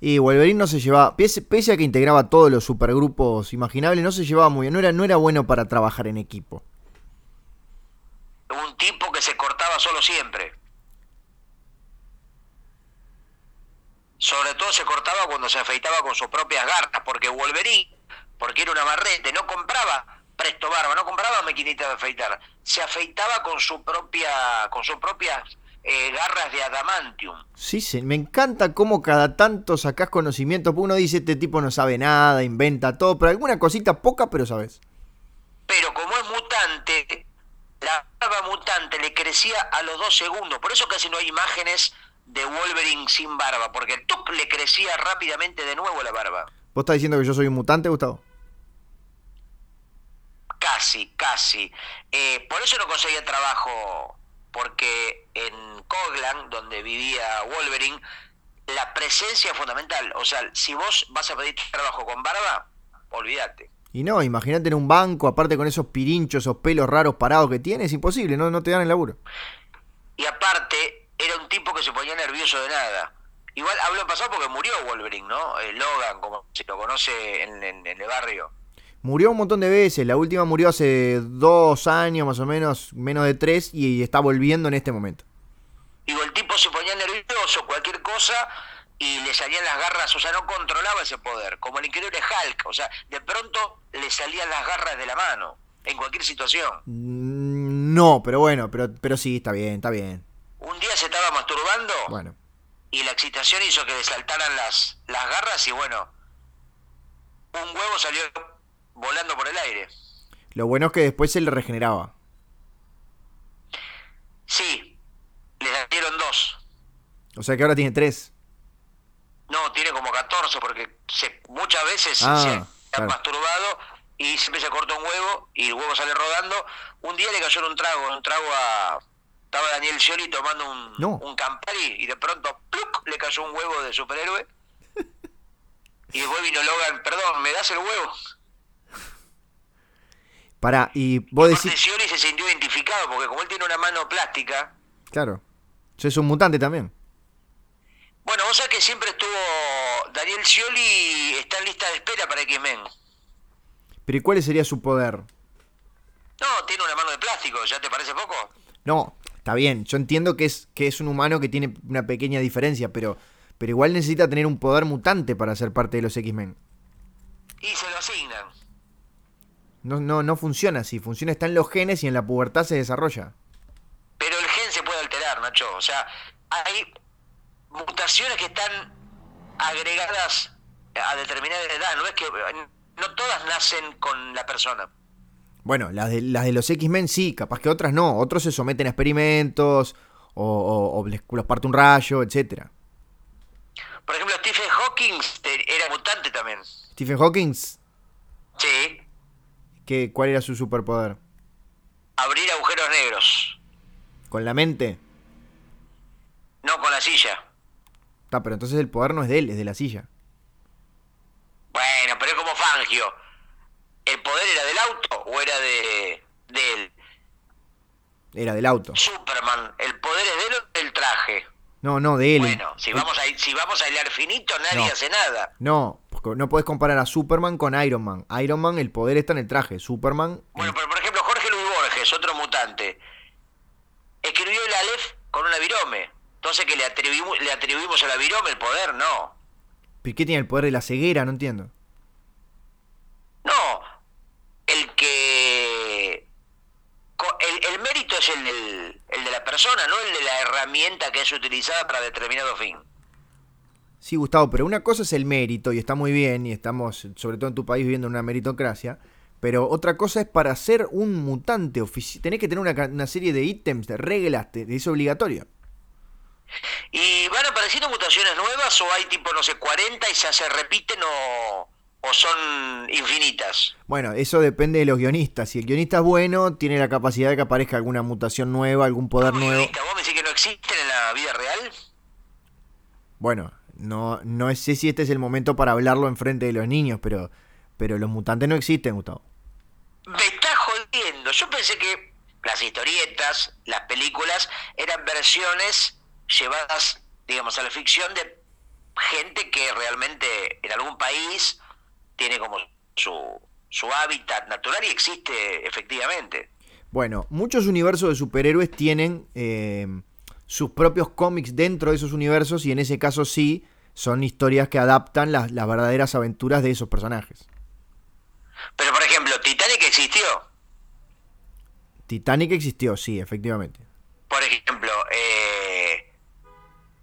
A: Y Wolverine no se llevaba, pese, a que integraba todos los supergrupos imaginables, no se llevaba muy bien, no era, no era bueno para trabajar en equipo.
B: Un tipo que se cortaba solo siempre. Sobre todo se cortaba cuando se afeitaba con sus propias garras, porque Wolverine porque era un amarrete, no compraba Presto Barba, no compraba maquinita de afeitar, se afeitaba con su propia, con sus propias eh, garras de adamantium.
A: Sí, sí, me encanta cómo cada tanto sacás conocimiento. Uno dice, este tipo no sabe nada, inventa todo, pero alguna cosita poca, pero sabes.
B: Pero como es mutante, la barba mutante le crecía a los dos segundos. Por eso casi no hay imágenes de Wolverine sin barba, porque ¡tuc! le crecía rápidamente de nuevo la barba.
A: ¿Vos estás diciendo que yo soy un mutante, Gustavo?
B: Casi, casi. Eh, por eso no conseguía trabajo, porque en Coglan, donde vivía Wolverine, la presencia es fundamental. O sea, si vos vas a pedir trabajo con barba, olvídate.
A: Y no, imagínate en un banco, aparte con esos pirinchos, esos pelos raros parados que tiene, es imposible, no, no te dan el laburo.
B: Y aparte, era un tipo que se ponía nervioso de nada. Igual habló en pasado porque murió Wolverine, ¿no? Eh, Logan, como se lo conoce en, en- en el barrio.
A: Murió un montón de veces, la última murió hace dos años más o menos, menos de tres, y está volviendo en este momento.
B: Digo, el tipo se ponía nervioso, cualquier cosa, y le salían las garras, o sea, no controlaba ese poder, como el increíble Hulk, o sea, de pronto le salían las garras de la mano, en cualquier situación.
A: Mm, No, pero bueno, pero, pero sí, está bien, está bien.
B: Un día se estaba masturbando
A: Bueno,
B: y la excitación hizo que le saltaran las, las garras y bueno, un huevo salió volando por el aire.
A: lo bueno es que después se le regeneraba.
B: Sí, le salieron dos.
A: O sea que ahora tiene tres.
B: No, tiene como 14 porque se, muchas veces
A: Ah,
B: se ha
A: claro.
B: masturbado y siempre se corta un huevo y el huevo sale rodando. Un día le cayó en un trago, en un trago a... Estaba Daniel Scioli tomando un,
A: No.
B: un Campari y de pronto ¡pluc! le cayó un huevo de superhéroe. Y después vino Logan, perdón, ¿me das el huevo?
A: Pará, y vos decís...
B: Scioli se sintió identificado porque como él tiene una mano plástica,
A: Claro. Sos un mutante también.
B: bueno, vos sabés que siempre estuvo Daniel Scioli está en lista de espera para X-Men.
A: Pero ¿y cuál sería su poder?
B: No, tiene una mano de plástico, ¿ya te parece poco?
A: No, está bien. Yo entiendo que es, que es un humano que tiene una pequeña diferencia, pero, pero igual necesita tener un poder mutante para ser parte de los X-Men.
B: Y se lo asignan.
A: No, no, no funciona así. Funciona, está en los genes y en la pubertad se desarrolla.
B: Pero el gen se puede alterar, Nacho. O sea, hay mutaciones que están agregadas a determinada edad. No es que no todas nacen con la persona.
A: Bueno, las de, las de los X-Men sí, capaz que otras no. Otros se someten a experimentos o, o- o les, los parte un rayo, etcétera.
B: Por ejemplo, Stephen Hawking te- era mutante también.
A: Stephen Hawking,
B: Sí.
A: ¿qué, ¿cuál era su superpoder?
B: Abrir agujeros negros.
A: ¿Con la mente?
B: No con la silla.
A: Está, pero entonces el poder no es de él, es de la silla.
B: Bueno, pero es como Fangio. ¿El poder era del auto o era de, de él?
A: Era del auto.
B: Superman, ¿el poder es de él o del traje?
A: No, no, de él.
B: Bueno, si vamos a, si vamos a hilar finito, nadie
A: No.
B: hace nada.
A: No, porque no puedes comparar a Superman con Iron Man. Iron Man, el poder está en el traje. Superman.
B: Bueno, pero por ejemplo, Jorge Luis Borges, otro mutante, escribió el Aleph con una virome. Entonces, que le atribuimos, le atribuimos a la virome el poder? No.
A: ¿Pero qué tiene el poder de la ceguera? No entiendo.
B: No. El que. El, el mérito es el, del- el de la persona, no el de la herramienta que es utilizada para determinado fin.
A: Sí, Gustavo, pero una cosa es el mérito y está muy bien y estamos, sobre todo en tu país, viviendo en una meritocracia. Pero otra cosa es para ser un mutante oficial. Tenés que tener una, serie de ítems, de reglas, de, de- es obligatorio.
B: ¿Y van apareciendo mutaciones nuevas o hay tipo, no sé, 40 y ya se repiten o, o son infinitas?
A: Bueno, eso depende de los guionistas. Si el guionista es bueno, tiene la capacidad de que aparezca alguna mutación nueva, algún poder
B: ¿Cómo
A: nuevo.
B: guionista? ¿Vos me decís que no existen en la vida real?
A: Bueno, no, no sé si este es el momento para hablarlo enfrente de los niños, pero, pero los mutantes no existen, Gustavo.
B: Me está jodiendo. Yo pensé que las historietas, las películas, eran versiones llevadas, digamos, a la ficción de gente que realmente en algún país tiene como su, su hábitat natural y existe efectivamente.
A: Bueno, muchos universos de superhéroes tienen eh, sus propios cómics dentro de esos universos y en ese caso sí son historias que adaptan las, las verdaderas aventuras de esos personajes.
B: Pero, por ejemplo, Titanic existió.
A: Titanic existió, sí, efectivamente.
B: Por ejemplo, eh,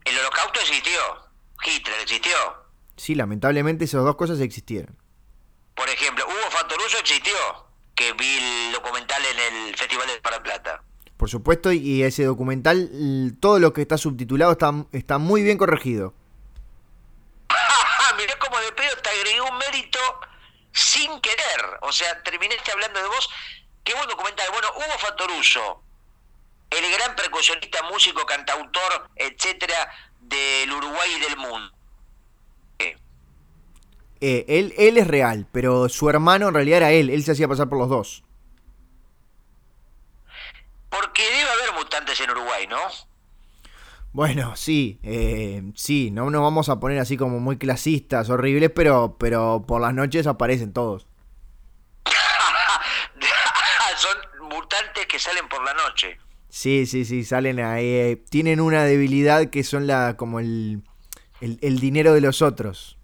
B: el holocausto existió, Hitler existió.
A: Sí, lamentablemente esas dos cosas existieron.
B: Por ejemplo, Hugo Fatoruso existió, que vi el documental en el Festival de Para Plata.
A: Por supuesto, y ese documental, todo lo que está subtitulado está, está muy bien corregido.
B: Mirá cómo de pedo te agregué un mérito sin querer. O sea, terminaste hablando de vos. Qué buen documental. Bueno, Hugo Fatoruso, el gran percusionista, músico, cantautor, etcétera, del Uruguay y del mundo.
A: Eh, él, él es real, pero su hermano en realidad era él. Él se hacía pasar por los dos.
B: Porque debe haber mutantes en Uruguay, ¿no?
A: Bueno, sí, eh, sí, no nos vamos a poner así como muy clasistas, horribles, pero, pero por las noches aparecen todos.
B: Son mutantes que salen por la noche.
A: Sí, sí, sí, salen ahí. Eh, tienen una debilidad que son la como el, el, dinero de los otros.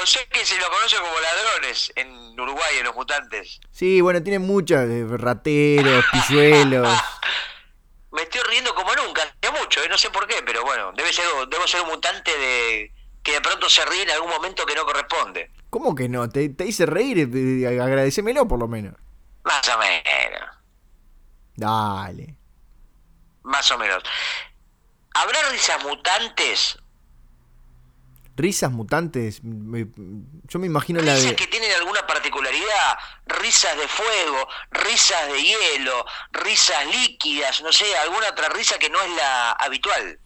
B: o sea que se lo conoce como ladrones en Uruguay, en los mutantes.
A: Sí, bueno, tienen muchos, eh, rateros, pilluelos.
B: Me estoy riendo como nunca, ya mucho, ¿eh? no sé por qué, pero bueno, debe ser, debo ser un mutante de que de pronto se ríe en algún momento que no corresponde.
A: ¿Cómo que no? Te, te hice reír, eh, agradecémelo por lo menos.
B: Más o menos.
A: Dale.
B: Más o menos. ¿Habrá risas mutantes
A: risas mutantes. Yo me imagino
B: la
A: de.
B: que tienen alguna particularidad, risas de fuego, risas de hielo, risas líquidas, no sé, alguna otra risa que no es la habitual.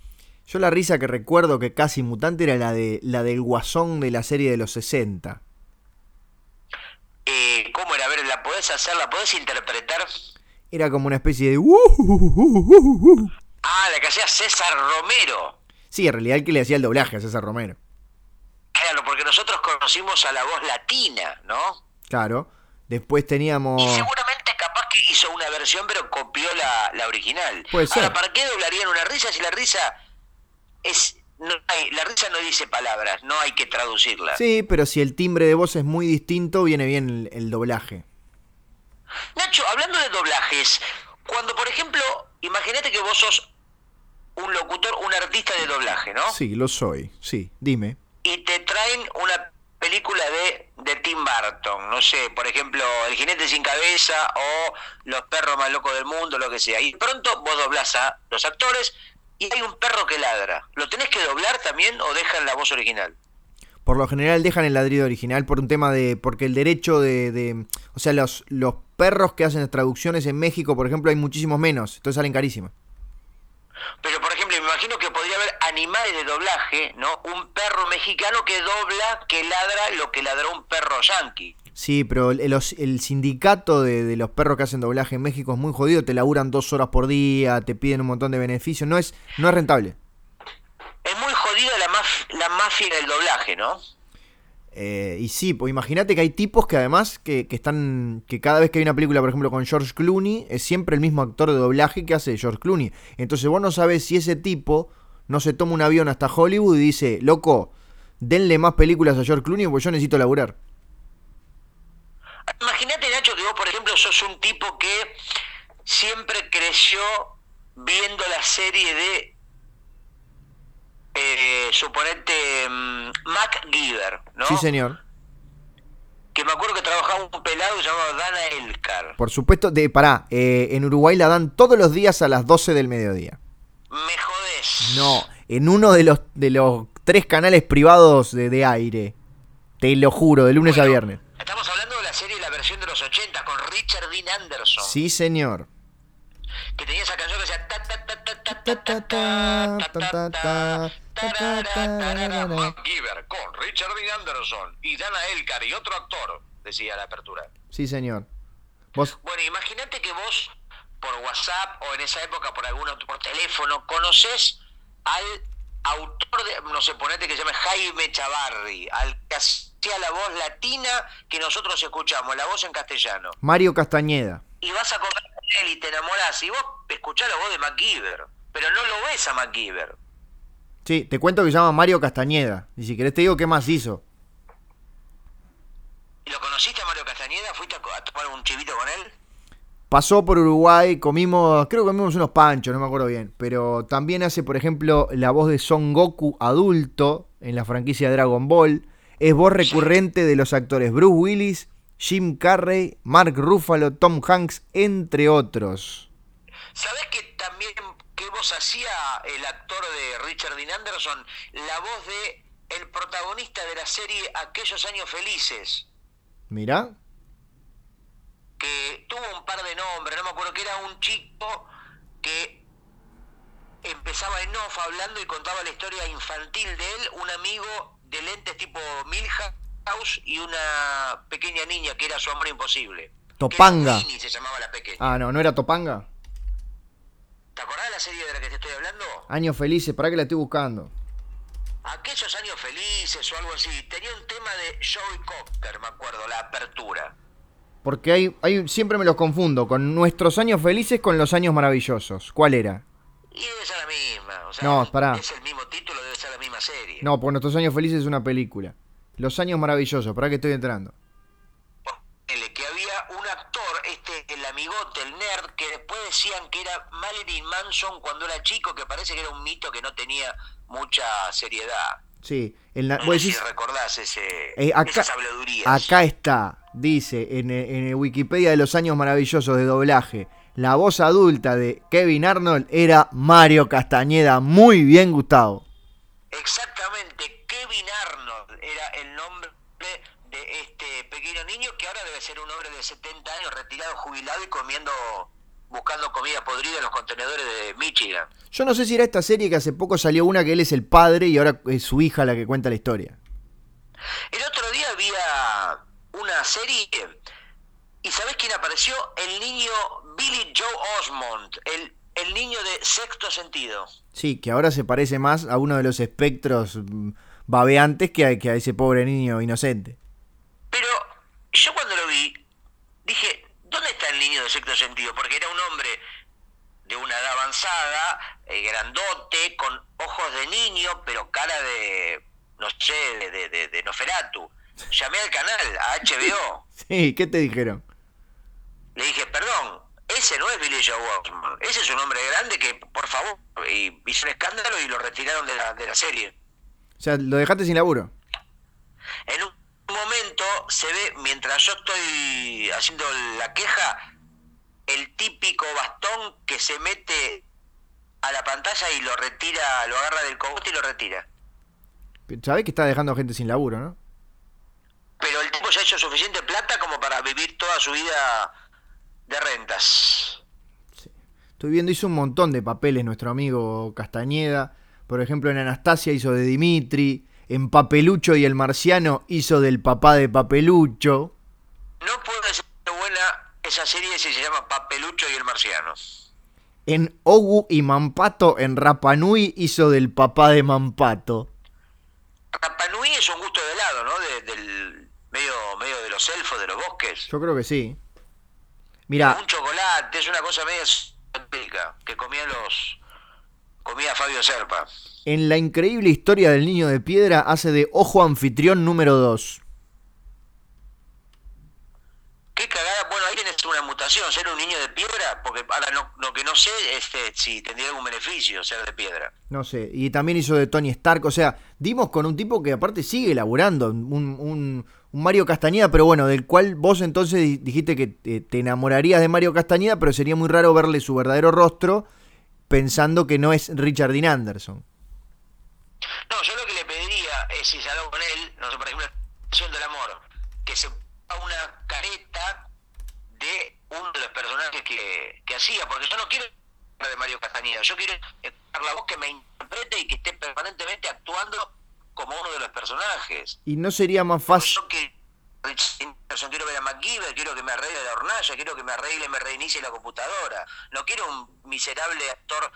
A: Yo la risa que recuerdo que casi mutante era la de la del guasón de la serie de los 60.
B: Eh, ¿Cómo era? A ver, ¿la podés hacer? ¿La podés interpretar?
A: Era como una especie de...
B: Ah, la que hacía César Romero.
A: Sí, en realidad el que le hacía el doblaje a César Romero.
B: Claro, porque nosotros conocimos a la voz latina, ¿no?
A: Claro. Después teníamos.
B: Y seguramente capaz que hizo una versión, pero copió la, la original.
A: Puede ser.
B: Ahora, ¿para qué doblarían una risa si la risa es. No hay, la risa no dice palabras, no hay que traducirla.
A: Sí, pero si el timbre de voz es muy distinto, viene bien el, el doblaje.
B: Nacho, hablando de doblajes, cuando por ejemplo, imagínate que vos sos un locutor, un artista de doblaje, ¿no?
A: Sí, lo soy, sí, dime
B: y te traen una película de, de Tim Burton, no sé, por ejemplo, El jinete sin cabeza o Los perros más locos del mundo, lo que sea. Y pronto vos doblás a los actores y hay un perro que ladra. ¿Lo tenés que doblar también o dejan la voz original?
A: Por lo general dejan el ladrido original por un tema de. porque el derecho de. de o sea, los, los perros que hacen las traducciones en México, por ejemplo, hay muchísimos menos, entonces salen carísimos.
B: Pero, por ejemplo, me imagino que podría haber animales de doblaje, ¿no? Un perro mexicano que dobla, que ladra lo que ladró un perro yanqui.
A: Sí, pero el, el sindicato de, los perros que hacen doblaje en México es muy jodido, te laburan dos horas por día, te piden un montón de beneficios, no es, no es rentable.
B: Es muy jodida la, la mafia del doblaje, ¿no?
A: Eh, y sí, pues imagínate que hay tipos que además que, están. que cada vez que hay una película, por ejemplo, con George Clooney, es siempre el mismo actor de doblaje que hace George Clooney. Entonces vos no sabes si ese tipo no se toma un avión hasta Hollywood y dice, loco, denle más películas a George Clooney porque yo necesito laburar.
B: Imagínate, Nacho, que vos, por ejemplo, sos un tipo que siempre creció viendo la serie de eh, suponete mm, MacGyver, ¿no?
A: Sí, señor.
B: Que me acuerdo que trabajaba un pelado llamado Dana Elcar.
A: Por supuesto, de pará, eh, en Uruguay la dan todos los días a las 12 del mediodía.
B: Me jodés.
A: No, en uno de los, de los tres canales privados de, aire. Te lo juro, de lunes a viernes.
B: Estamos hablando de la serie La versión de los 80 con Richard Dean Anderson.
A: Sí, señor.
B: Que tenía esa canción que decía MacGyver con Richard Dean Anderson y Dana Elcar y otro actor, decía la apertura.
A: Sí, señor. ¿Vos?
B: Bueno, imagínate que vos por WhatsApp o en esa época por algún por teléfono conoces al autor de, no sé, ponete que se llama Jaime Chavarri, al que hacía la voz latina que nosotros escuchamos, la voz en castellano.
A: Mario Castañeda.
B: Y vas a comer con él y te enamorás y vos escuchás la voz de MacGyver, pero no lo ves a MacGyver.
A: Sí, te cuento que se llama Mario Castañeda. Y si querés te digo qué más hizo.
B: ¿Y lo conociste a Mario Castañeda? ¿Fuiste a, tomar un chivito con él?
A: Pasó por Uruguay, comimos, creo que comimos unos panchos, no me acuerdo bien. Pero también hace, por ejemplo, la voz de Son Goku adulto en la franquicia Dragon Ball. Es voz recurrente de los actores Bruce Willis, Jim Carrey, Mark Ruffalo, Tom Hanks, entre otros.
B: ¿Sabés que también qué voz hacía el actor de Richard Dean Anderson? La voz de el protagonista de la serie Aquellos años felices.
A: Mira.
B: Que tuvo un par de nombres, no me acuerdo que era un chico que empezaba en off hablando y contaba la historia infantil de él, un amigo de lentes tipo Milhouse y una pequeña niña que era su amor imposible.
A: Topanga.
B: se llamaba la pequeña.
A: Ah, no, ¿no era Topanga?
B: ¿Te acordás de la serie de la que te estoy hablando?
A: Años felices, ¿para qué la estoy buscando?
B: Aquellos años felices o algo así. Tenía un tema de Joey Cocker, me acuerdo, la apertura.
A: Porque hay, hay, siempre me los confundo con nuestros años felices con los años maravillosos. ¿Cuál era?
B: Y debe ser la misma. O sea,
A: no, pará.
B: Es el mismo título, debe ser la misma serie.
A: No, porque nuestros años felices es una película. Los años maravillosos, ¿para qué estoy entrando?
B: Que había un actor, este, el amigote, el nerd, que después decían que era Marilyn Manson cuando era chico, que parece que era un mito que no tenía mucha seriedad.
A: Sí, el,
B: no sé si recordás ese,
A: eh, acá, acá está, dice en, en Wikipedia de los años maravillosos de doblaje, la voz adulta de Kevin Arnold era Mario Castañeda. Muy bien, Gustavo.
B: Exactamente, Kevin Arnold era el nombre de este pequeño niño que ahora debe ser un hombre de 70 años, retirado, jubilado y comiendo, buscando comida podrida en los contenedores de Michigan.
A: Yo no sé si era esta serie que hace poco salió una que él es el padre y ahora es su hija la que cuenta la historia.
B: Había una serie y ¿sabés quién apareció? El niño Billy Joe Osmond, el, el niño de sexto sentido.
A: Sí, que ahora se parece más a uno de los espectros mm, babeantes que a, que a ese pobre niño inocente.
B: Pero yo cuando lo vi, dije, ¿dónde está el niño de sexto sentido? Porque era un hombre de una edad avanzada, eh, grandote, con ojos de niño, pero cara de, no sé, de, de, de Noferatu. Llamé al canal, a HBO.
A: Sí, ¿qué te dijeron?
B: Le dije, perdón, ese no es Billy Joe Osmond, ese es un hombre grande que, por favor, y hizo un escándalo y lo retiraron de la, de la serie.
A: O sea, lo dejaste sin laburo.
B: En un momento se ve, mientras yo estoy haciendo la queja, el típico bastón que se mete a la pantalla y lo retira, lo agarra del cogote y lo retira.
A: Sabés que está dejando gente sin laburo, ¿no?
B: Pero el tipo ya ha hecho suficiente plata como para vivir toda su vida de rentas.
A: Estoy viendo, hizo un montón de papeles nuestro amigo Castañeda. Por ejemplo, en Anastasia hizo de Dimitri. En Papelucho y el Marciano hizo del papá de Papelucho.
B: No puede ser buena esa serie si se llama Papelucho y el Marciano.
A: En Ogu y Mampato, en Rapanui, hizo del papá de Mampato.
B: Rapanui es un gusto de helado, ¿no? del medio, medio de los elfos, de los bosques.
A: Yo creo que sí. Mira.
B: Un chocolate, es una cosa medio que comía los. comía Fabio Serpa.
A: En la increíble historia del niño de piedra hace de ojo anfitrión número 2.
B: Qué cagada, bueno, ahí tienes una mutación, ser un niño de piedra, porque ahora lo que no sé es este, si tendría algún beneficio ser de piedra.
A: No sé, y también hizo de Tony Stark, o sea, dimos con un tipo que aparte sigue laburando, un, un, Mario Castañeda, pero bueno, del cual vos entonces dijiste que te enamorarías de Mario Castañeda, pero sería muy raro verle su verdadero rostro pensando que no es Richard Dean Anderson.
B: No, yo lo que le pediría es, si salgo con él, no sé, por ejemplo, del amor, que se ponga una careta de uno de los personajes que, que hacía, porque yo no quiero de Mario Castañeda, yo quiero la voz que me interprete y que esté permanentemente actuando como uno de los personajes.
A: ¿Y no sería más fácil?
B: Yo quiero ver a MacGyver, quiero que me arregle la hornalla, quiero que me arregle y me reinicie la computadora. No quiero un miserable actor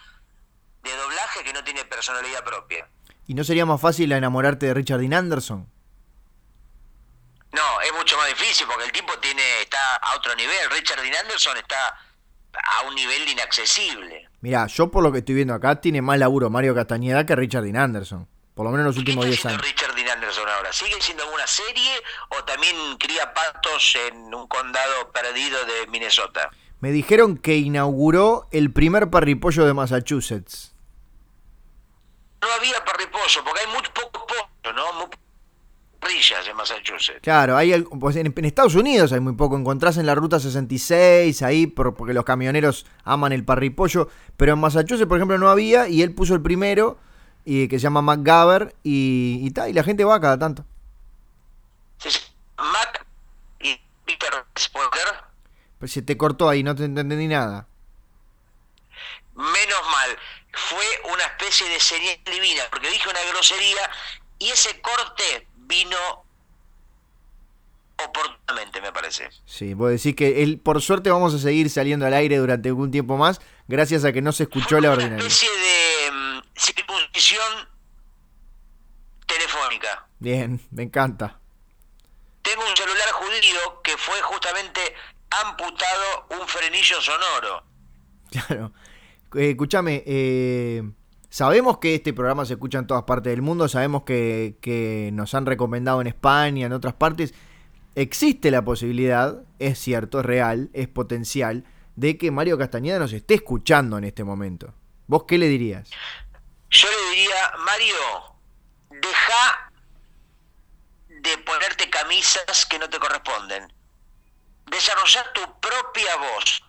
B: de doblaje que no tiene personalidad propia.
A: ¿Y no sería más fácil enamorarte de Richard Dean Anderson?
B: No, es mucho más difícil porque el tipo tiene está a otro nivel. Richard Dean Anderson está a un nivel inaccesible.
A: Mira, yo por lo que estoy viendo acá tiene más laburo Mario Castañeda que Richard Dean Anderson por lo menos en los últimos 10 años.
B: Richard Dean Anderson ahora? ¿Sigue siendo una serie o también cría patos en un condado perdido de Minnesota?
A: Me dijeron que inauguró el primer parripollo de Massachusetts.
B: No había parripollo, porque hay muy poco pollo, ¿no? Muy rillas en Massachusetts.
A: Claro, hay pues en, Estados Unidos hay muy poco. Encontrás en la ruta 66, ahí, porque los camioneros aman el parripollo. Pero en Massachusetts, por ejemplo, no había y él puso el primero, y, que se llama McGaver, y, y, y la gente va cada tanto.
B: Sí, Mac y Peter Spoiler
A: pues se te cortó ahí, no te entendí nada.
B: Menos mal, fue una especie de señal divina, porque dije una grosería y ese corte vino oportunamente, me parece.
A: Sí, vos decís que él, por suerte vamos a seguir saliendo al aire durante algún tiempo más, gracias a que no se escuchó la ordinaria.
B: Una especie de circuncisión telefónica.
A: Bien, me encanta.
B: Tengo un celular judío que fue justamente amputado un frenillo sonoro.
A: Claro. Eh, escúchame, eh, sabemos que este programa se escucha en todas partes del mundo, sabemos que, que nos han recomendado en España, en otras partes. Existe la posibilidad, es cierto, es real, es potencial, de que Mario Castañeda nos esté escuchando en este momento. ¿Vos qué le dirías?
B: Yo le diría, Mario, deja de ponerte camisas que no te corresponden desarrollar tu propia voz,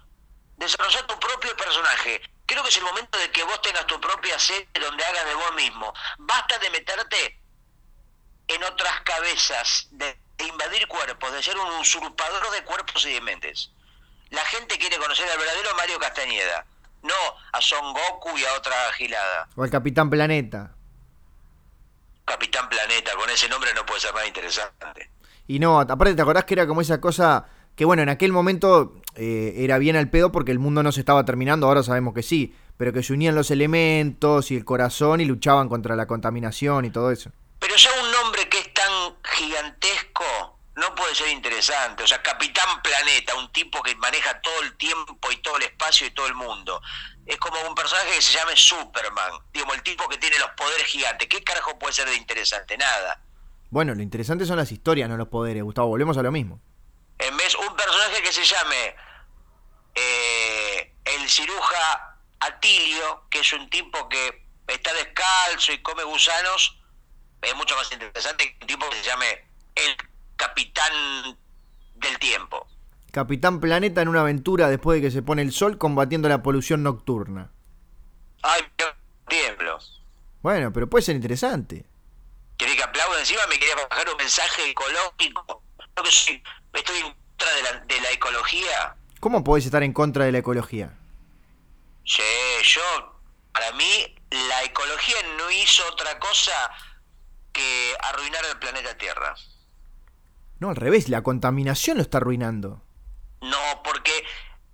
B: desarrollar tu propio personaje. Creo que es el momento de que vos tengas tu propia serie donde hagas de vos mismo. Basta de meterte en otras cabezas, de, invadir cuerpos, de ser un usurpador de cuerpos y de mentes. La gente quiere conocer al verdadero Mario Castañeda, no a Son Goku y a otra gilada.
A: O al Capitán Planeta.
B: Capitán Planeta, con ese nombre no puede ser más interesante.
A: Y no, aparte te acordás que era como esa cosa que bueno, en aquel momento eh, era bien al pedo porque el mundo no se estaba terminando, ahora sabemos que sí, pero que se unían los elementos y el corazón y luchaban contra la contaminación y todo eso.
B: Pero ya un nombre que es tan gigantesco no puede ser interesante. O sea, Capitán Planeta, un tipo que maneja todo el tiempo y todo el espacio y todo el mundo. Es como un personaje que se llame Superman, digamos, el tipo que tiene los poderes gigantes. ¿Qué carajo puede ser de interesante? Nada.
A: Bueno, lo interesante son las historias, no los poderes, Gustavo. Volvemos a lo mismo
B: en vez un personaje que se llame eh, el ciruja Atilio, que es un tipo que está descalzo y come gusanos, es mucho más interesante que un tipo que se llame el capitán del tiempo.
A: Capitán Planeta en una aventura después de que se pone el sol combatiendo la polución nocturna.
B: Ay, tiemblo.
A: Bueno, pero puede ser interesante.
B: ¿Querés que aplaude encima? ¿Me quería bajar un mensaje ecológico? No que soy estoy en contra de la, de la ecología.
A: ¿Cómo podés estar en contra de la ecología?
B: Sí, yo, para mí, la ecología no hizo otra cosa que arruinar el planeta Tierra.
A: No, al revés, la contaminación lo está arruinando.
B: No, porque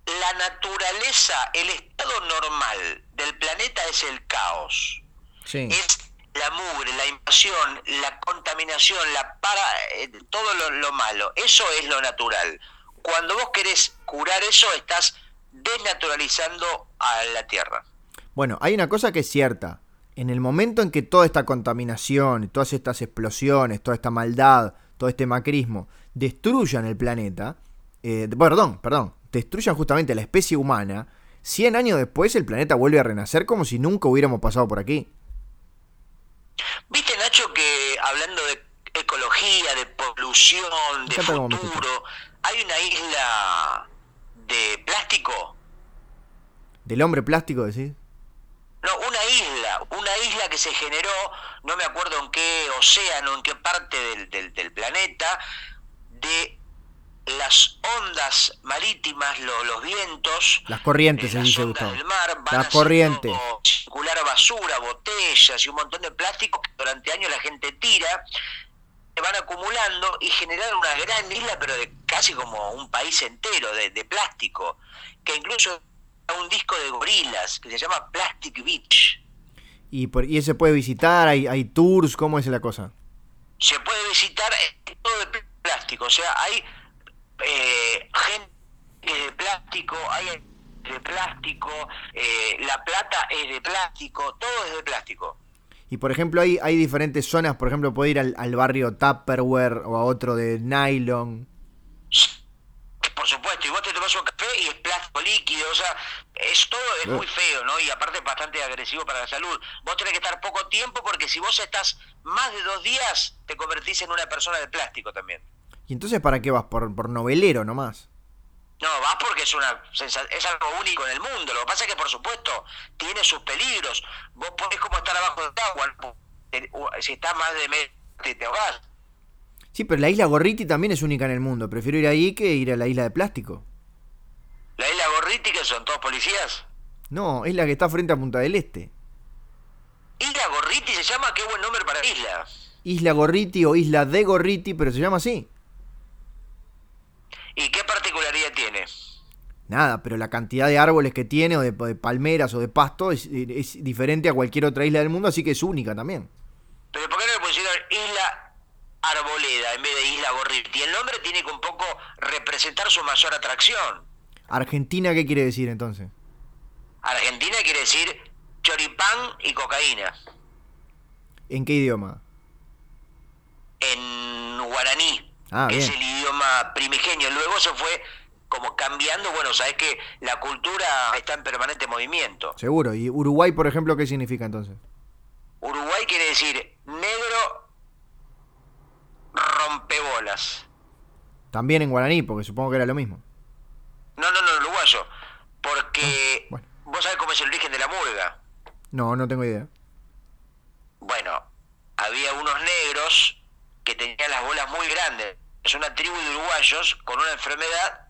B: la naturaleza, el estado normal del planeta es el caos.
A: Sí.
B: Es la mugre, la invasión, la contaminación, la para, eh, todo lo, malo. Eso es lo natural. Cuando vos querés curar eso, estás desnaturalizando a la Tierra.
A: Bueno, hay una cosa que es cierta. En el momento en que toda esta contaminación, todas estas explosiones, toda esta maldad, todo este macrismo destruyan el planeta, eh, perdón, perdón, destruyan justamente la especie humana, 100 años después el planeta vuelve a renacer como si nunca hubiéramos pasado por aquí.
B: Viste, Nacho, que hablando de ecología, de polución, de futuro, hay una isla de plástico.
A: ¿Del hombre plástico, decís?
B: No, una isla, una isla que se generó, no me acuerdo en qué océano, en qué parte del, del planeta, de las ondas marítimas, los vientos,
A: las corrientes, se dice
B: del mar, van
A: las corrientes.
B: circular basura, botellas y un montón de plástico que durante años la gente tira, se van acumulando y generan una gran isla, pero de casi como un país entero de, plástico, que incluso un disco de gorilas que se llama Plastic Beach.
A: ¿Y, por, y ese puede visitar? ¿Hay, ¿Hay tours? ¿Cómo es la cosa?
B: Se puede visitar todo de plástico, o sea, hay eh, gente de plástico, hay de plástico, eh, la plata es de plástico, todo es de plástico.
A: Y por ejemplo, hay, hay diferentes zonas, por ejemplo, puede ir al, al barrio Tupperware o a otro de nylon.
B: Por supuesto, y vos te tomás un café y es plástico líquido, o sea, es todo es muy feo, ¿no? Y aparte es bastante agresivo para la salud. Vos tenés que estar poco tiempo porque si vos estás más de dos días, te convertís en una persona de plástico también.
A: ¿Y entonces para qué vas? ¿Por, por novelero nomás?
B: No, vas porque es una es algo único en el mundo. Lo que pasa es que, por supuesto, tiene sus peligros. Vos podés como estar abajo del agua. Si estás más de medio, te, te ahogás.
A: Sí, pero la isla Gorriti también es única en el mundo. Prefiero ir ahí que ir a la isla de plástico.
B: La isla Gorriti, que son todos policías.
A: No, es la que está frente a Punta del Este.
B: Isla Gorriti se llama, qué buen nombre para isla.
A: Isla Gorriti o Isla de Gorriti, pero se llama así.
B: ¿Y qué particularidad tiene?
A: Nada, pero la cantidad de árboles que tiene, o de, de palmeras o de pasto, es, es diferente a cualquier otra isla del mundo, así que es única también.
B: Pero ¿por qué no le pusieron Arboleda en vez de Isla Gorriti? El nombre tiene que un poco representar su mayor atracción.
A: Argentina, ¿qué quiere decir entonces?
B: Argentina quiere decir choripán y cocaína.
A: ¿En qué idioma?
B: En guaraní,
A: Ah,
B: que es el idioma primigenio. Luego se fue como cambiando. Bueno, sabes que la cultura está en permanente movimiento.
A: Seguro. ¿Y Uruguay, por ejemplo, qué significa entonces?
B: Uruguay quiere decir negro rompebolas.
A: También en guaraní, porque supongo que era lo mismo.
B: No, no, no, uruguayo. Porque
A: Ah, bueno.
B: vos sabés cómo es el origen de la murga.
A: No, no tengo idea.
B: Bueno, había unos negros que tenían las bolas muy grandes. Es una tribu de uruguayos con una enfermedad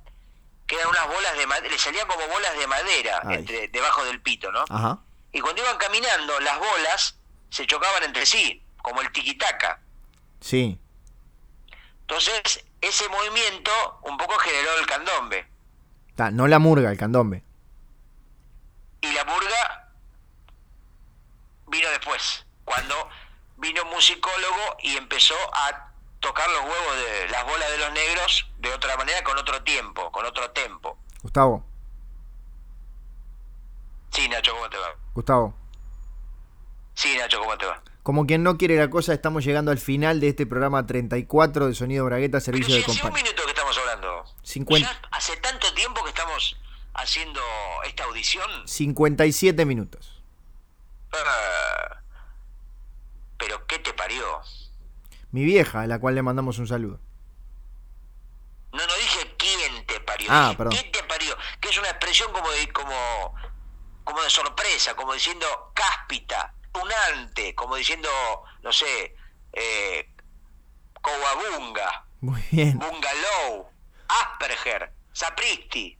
B: que eran unas bolas de madera, le salían como bolas de madera entre, debajo del pito, ¿no?
A: Ajá.
B: Y cuando iban caminando, las bolas se chocaban entre sí, como el tiquitaca.
A: Sí.
B: Entonces, ese movimiento un poco generó el candombe.
A: No la murga, el candombe.
B: Y la murga vino después, cuando vino un musicólogo y empezó a tocar los huevos de las bolas de los negros de otra manera, con otro tiempo, con otro tempo.
A: Gustavo,
B: Sí, Nacho, ¿cómo te va?
A: Gustavo.
B: Sí, Nacho, ¿cómo te va?
A: Como quien no quiere la cosa, estamos llegando al final de este programa 34 de Sonido Bragueta,
B: Pero
A: Servicio
B: si
A: de
B: hace un
A: Compañía.
B: minuto que estamos hablando.
A: 50.
B: Ya hace tanto tiempo que estamos haciendo esta audición.
A: 57 minutos.
B: Ah, pero ¿qué te parió?
A: Mi vieja, a la cual le mandamos un saludo.
B: No, no dije quién te parió.
A: Ah,
B: dije
A: perdón.
B: ¿Qué te parió? Que es una expresión como de, como, como de sorpresa, como diciendo cáspita, como diciendo, no sé, eh,
A: Muy bien.
B: bungalow, Asperger, sapristi.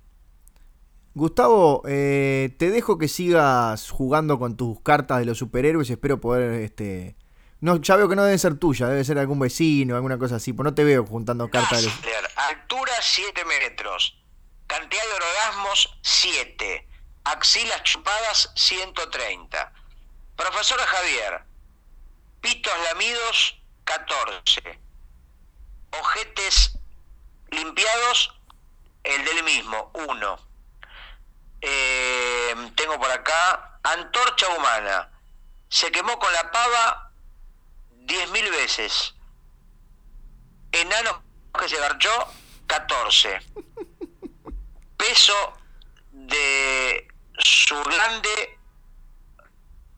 A: Gustavo, eh, te dejo que sigas jugando con tus cartas de los superhéroes. Espero poder, este... No, ya veo que no deben ser tuyas, debe ser algún vecino, alguna cosa así. Pues no te veo juntando cartas de los...
B: Altura 7 metros, cantidad de orgasmos 7, axilas chupadas 130. Profesor Javier, pitos lamidos 14, ojetes limpiados, el del mismo, 1. tengo por acá, antorcha humana, se quemó con la pava 10.000 veces. Enano que se garchó, 14. Peso de su grande,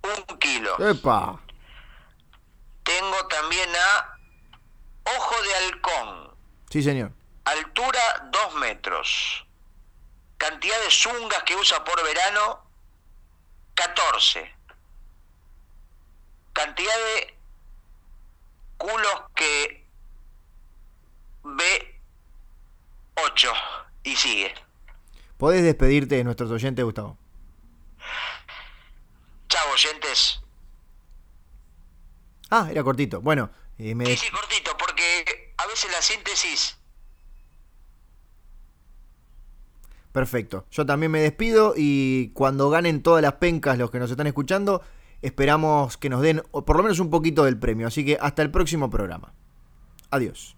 B: un kilo.
A: ¡Epa!
B: Tengo también a Ojo de Halcón,
A: Sí, señor.
B: altura 2 metros. Cantidad de zungas que usa por verano, 14. Cantidad de culos que ve 8 y sigue.
A: Podés despedirte de nuestros oyentes, Gustavo.
B: Chao, oyentes.
A: Ah, era cortito. Bueno, eh, me
B: Sí, sí, cortito, porque a veces la síntesis
A: perfecto. Yo también me despido y cuando ganen todas las pencas los que nos están escuchando, esperamos que nos den o por lo menos un poquito del premio. Así que hasta el próximo programa. Adiós.